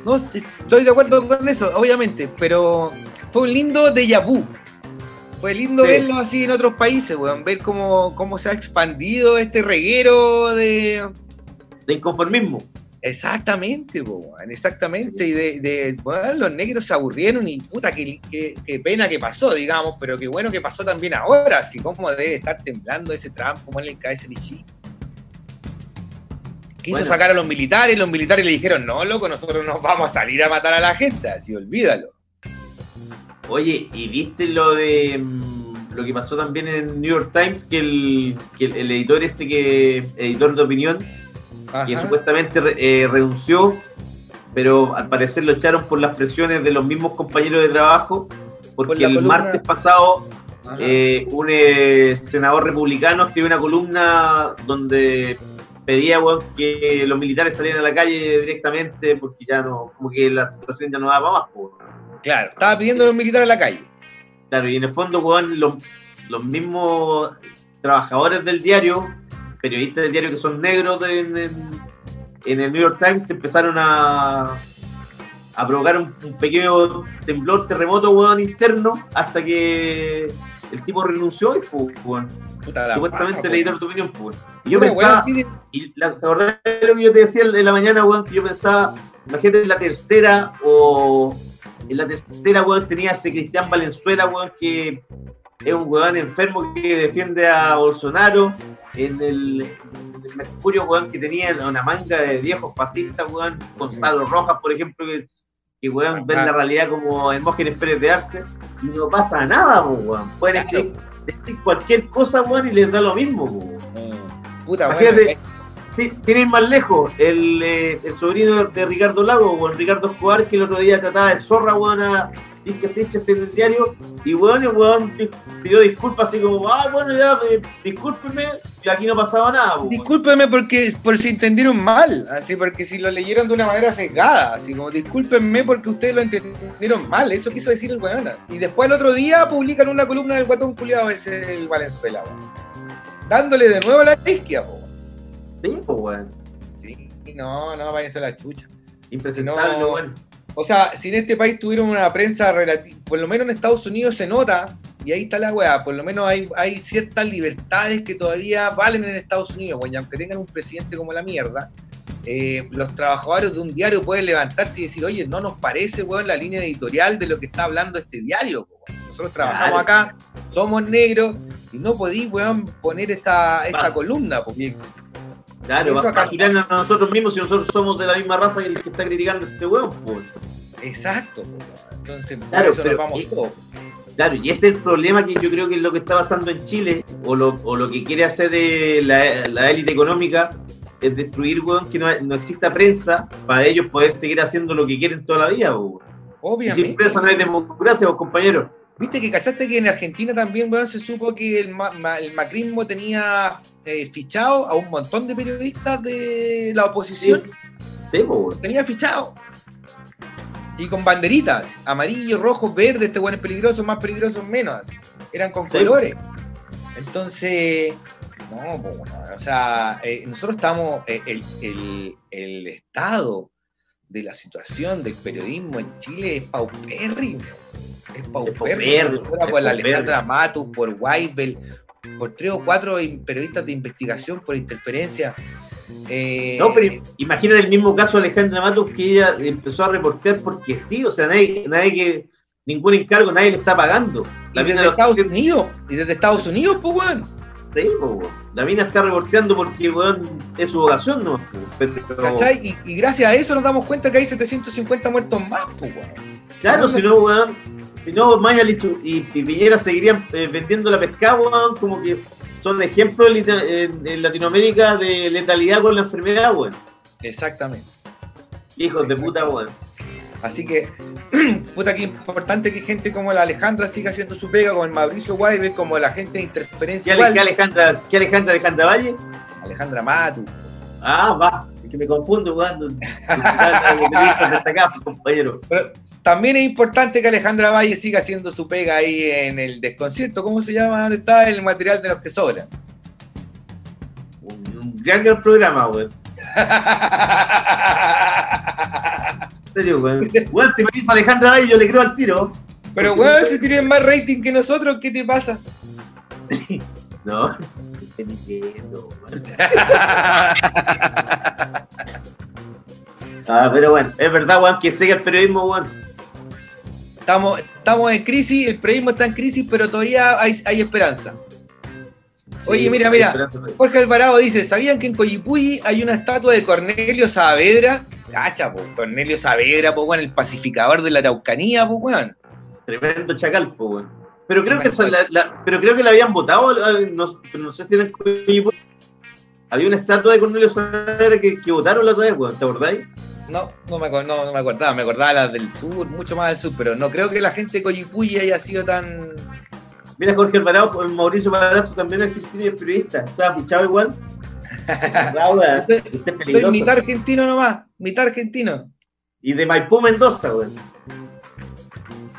No, estoy de acuerdo con eso, obviamente, pero fue un lindo déjà vu. Fue lindo Sí. verlo así en otros países, weón, ver cómo, cómo se ha expandido este reguero de... De inconformismo. Exactamente, weón, exactamente. Y de, de bueno, los negros se aburrieron y puta, qué, qué- qué pena que pasó, digamos, pero qué bueno que pasó también ahora. Así como debe estar temblando ese Trump, como en el KSNC. Quiso Bueno. sacar a los militares, los militares le dijeron, no, loco, nosotros nos vamos a salir a matar a la gente, así olvídalo. Oye, ¿y viste lo de mm, lo que pasó también en New York Times? Que el, que el, el editor este que, editor de opinión, que Ajá. supuestamente re- eh, renunció, pero al parecer lo echaron por las presiones de los mismos compañeros de trabajo, porque el columna- martes pasado eh, un eh, senador republicano escribió una columna donde pedía que los militares salieran a la calle directamente porque ya no, como que la situación ya no daba más. Claro, estaba pidiendo a los militares en la calle. Claro, y en el fondo, weón, los, los mismos trabajadores del diario, periodistas del diario que son negros de- en, el New York Times, empezaron a, a provocar un, un pequeño temblor, terremoto, weón, interno, hasta que el tipo renunció y, pues, weón, supuestamente paja, po. editor de opinión, pues. Y yo pensaba, y la, ¿te acordás de lo que yo te decía en la mañana, weón? Que yo pensaba, imagínate en la tercera o en la tercera, weón, tenía ese Cristian Valenzuela, weón, que es un weón enfermo que defiende a Bolsonaro. En el, en el Mercurio, weón, que tenía una manga de viejos fascistas, weón. Gonzalo Rojas, por ejemplo, que, que weón, ven la realidad como Hermógenes Pérez de Arce. Y no pasa nada, weón. Pueden escribir, cualquier cosa, weón, y les da lo mismo, weón. Puta, Imagínate, Sí, ir más lejos, el, eh, el sobrino de Ricardo Lago, weón, Ricardo Escobar, que el otro día trataba de zorra, weón, a, se echa en el diario, y weón, el weón di- pidió disculpas así como, ah, bueno, ya, eh, discúlpeme, y aquí no pasaba nada, po, weón. Discúlpenme porque por si entendieron mal, así porque si lo leyeron de una manera sesgada, así como discúlpenme porque ustedes lo entendieron mal, eso quiso decir el weón. Y después el otro día publican una columna del guatón culiado ese el Valenzuela, weón. Dándole de nuevo la isquia, po. Sí, weón. Sí, no, no, váyanse a la chucha. Impresentable, No. weón. O sea, si en este país tuvieron una prensa relativa, por lo menos en Estados Unidos se nota, y ahí está la weá, por lo menos hay, hay ciertas libertades que todavía valen en Estados Unidos, y aunque tengan un presidente como la mierda, eh, los trabajadores de un diario pueden levantarse y decir, oye, no nos parece, weón, la línea editorial de lo que está hablando este diario, weón. Nosotros trabajamos Claro. acá, somos negros, y no podí, weón, poner esta, esta Va. columna, porque Claro, acá- a a nosotros mismos si nosotros somos de la misma raza que el que está criticando este weón. exacto, entonces por Claro, eso pero- nos vamos y- todos. Claro, y ese es el problema que yo creo que es lo que está pasando en Chile, o lo, o lo que quiere hacer eh, la, la élite económica, es destruir, weón, que no, no exista prensa para ellos poder seguir haciendo lo que quieren toda la vida, weón. Y Obviamente. sin prensa no hay democracia, vos, compañeros. Viste que cachaste que en Argentina también, weón, se supo que el, ma- ma- el macrismo tenía eh, fichado a un montón de periodistas de la oposición. Sí, po, weón. Tenía fichado. Y con banderitas, amarillo, rojo, verde, este weón es peligroso, más peligroso, menos. Eran con Sí. colores. Entonces, no, weón, o sea, eh, nosotros estamos, eh, el, el- el estado de la situación del periodismo en Chile es paupérrimo. Es paupérrimo. es por la. Alejandra Matus, por Weibel, por tres o cuatro periodistas de investigación por interferencia. Eh, No, pero imagina el mismo caso de Alejandra Matos que ella empezó a reportear porque sí, o sea, nadie, nadie que, ningún encargo, nadie le está pagando. y La mina, desde Estados Unidos, y desde Estados Unidos, pues, weón. La mina está reporteando porque, weón, es su vocación, ¿no? Pero, ¿Cachai? Y, y gracias a eso nos damos cuenta que hay 750 muertos más, pues, weón. claro, si no, weón, si no, Mañalich y, y Piñera seguirían eh, vendiendo la pescada, weón, como que son ejemplos en, lita- en- en Latinoamérica de letalidad con la enfermedad, weón. Exactamente. Hijos de puta, weón. Así que, puta, que importante que gente como la Alejandra siga haciendo su pega, como el Mauricio Guaybe, como la gente de ¿Qué, interferencia. Ale- qué Alejandra, qué Alejandra Alejandra Valle? Alejandra Matu. Ah, va, es que me confundo jugando. destacadas, compañero. Pero también es importante que Alejandra Valle siga haciendo su pega ahí en el desconcierto. ¿Cómo se llama? ¿Dónde está el material de los que sobran? Un, un gran, gran programa, weón. Serio, weón. Weón, si me dice Alejandra Valle, yo le creo al tiro. Pero, weón, si tienen más rating que nosotros, ¿qué te pasa? No, estoy diciendo, weón. Ah, pero bueno, es verdad, weón, que sigue el periodismo, weón. Estamos, estamos en crisis, el periodismo está en crisis, pero todavía hay, hay esperanza. Oye, mira, mira. Jorge Alvarado dice, ¿sabían que en Coyipulli hay una estatua de Cornelio Saavedra? Cacha, po, Cornelio Saavedra, po, weón, el pacificador de la Araucanía, po, weón. Tremendo chacal, po, weón. Pero creo que la, la- pero creo que la habían votado, no, pero no sé si era en Coyipulli. Había una estatua de Cornelio Saavedra que, que votaron la otra vez, weón, ¿te acordáis? No, no me, no, no me acordaba, me acordaba las del sur, mucho más del sur, pero no creo que la gente de Coyipulli haya sido tan... Mira, Jorge Alvarado, el Mauricio Palazzo también es argentino y es periodista. Estaba fichado igual. Weón, Usted es peligroso. mitad argentino nomás, mitad argentino. Y de Maipú, Mendoza, weón.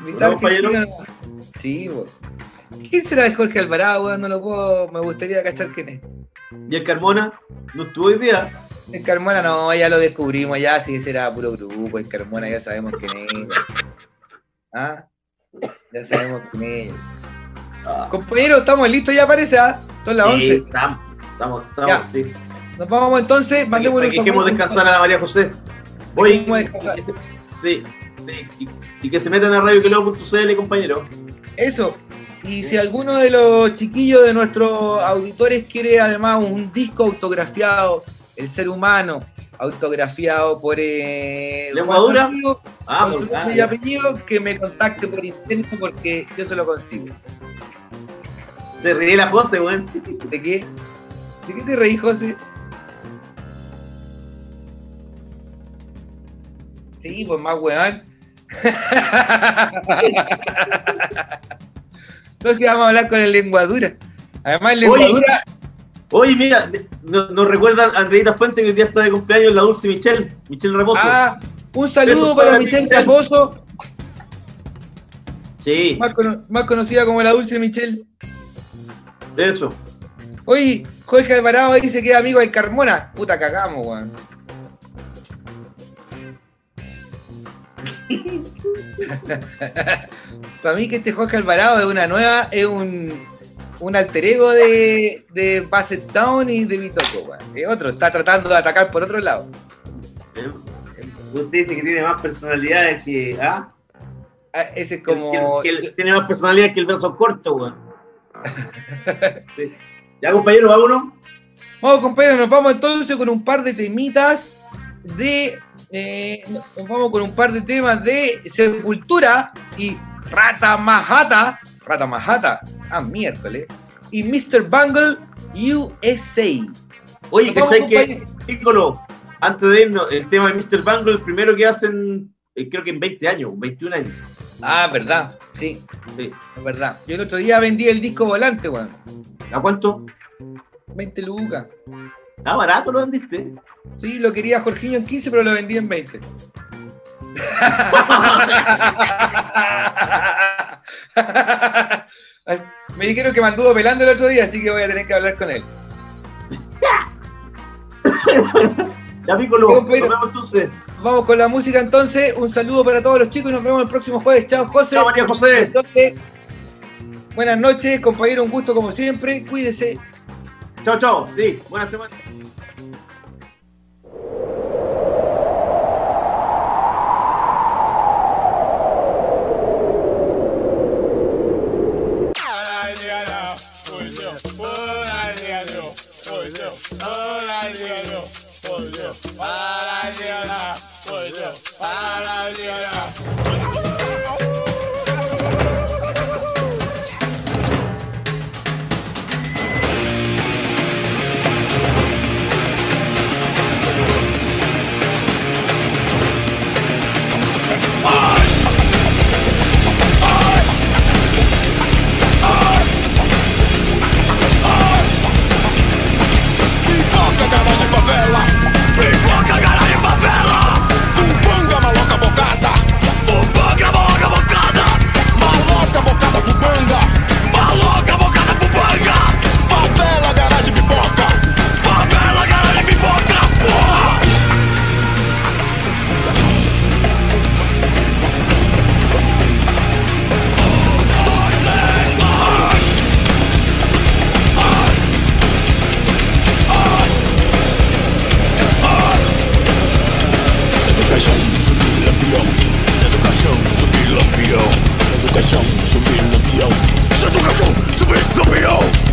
Mitad argentino. Sí, weón. ¿Quién será de Jorge Alvarado, weón? No lo puedo, me gustaría cachar quién es. Y el Carmona no estuvo hoy día. En Carmona no, ya lo descubrimos, ya sí, ese era puro grupo, en Carmona ya sabemos quién es. ¿Ah? Ya sabemos quién es. Compañero, estamos listos ya parece, ¿ah? Son las Sí, 11. estamos, estamos, estamos, Ya. sí. Nos vamos entonces, mandemos que dejemos descansar a la María José. Oye, que se- sí, sí. Y, y que se metan a radioqueleo.cl, compañero. Eso. Y si alguno de los chiquillos de nuestros auditores quiere además un disco autografiado, El ser humano, autografiado por eh, ¿Lengua Ah, nombre y apellido, que me contacte por interno porque yo se lo consigo. Te reí la José, weón. ¿De qué? ¿De qué te reí, José? Sí, pues más weón. no si vamos a hablar con el lenguadura. Además, el Oye, lenguadura. Oye, mira, no- nos recuerdan a Andreita Fuente que hoy día está de cumpleaños la Dulce Michelle, Michelle Reposo. Ah, un saludo para para Michelle Michelle. Raposo, sí, más, cono- más conocida como la Dulce Michelle. eso. Oye, Jorge Alvarado dice que es amigo del Carmona. Puta, cagamos, weón. Para mí que este Jorge Alvarado es una nueva, es un, un alter ego de, de Basset Town y de Bitoco. Es otro, está tratando de atacar por otro lado. Usted dice que tiene más personalidades que. ¿Ah? Ah, Ese es Que- como... que- que tiene más personalidad que el brazo corto, weón. Sí. Ya, compañero, vámonos. Vamos, compañeros, nos vamos entonces con un par de temitas de. Eh, nos vamos con un par de temas de Sepultura y Rata Majata. Rata Majata. Ah, miércoles. Y Mr. Bungle USA. Oye, ¿cachai que. Piccolo, antes de irnos, el tema de Mr. Bangle, el primero que hacen, eh, creo que en 20 años, 21 años. Ah, verdad. Sí, Sí. es verdad. Yo el otro día vendí el disco volante, weón. ¿A cuánto? 20 lucas. Ah, barato lo vendiste. Sí, lo quería Jorginho en 15, pero lo vendí en 20. Me dijeron que me anduvo pelando el otro día, así que voy a tener que hablar con él. Ya, Piccolo, nos vemos entonces. Vamos con la música entonces. Un saludo para todos los chicos y nos vemos el próximo jueves. Chao, José. Chao, María José. Buenas noches, compañero. Un gusto como siempre. Cuídese. Chao, chao. Sí, buena semana. Para de orar, pois eu para caixão, subi lampião. Sai do caixão, subi lampião. Sai do caixão, subi lampião. Sai do caixão, subi lampião.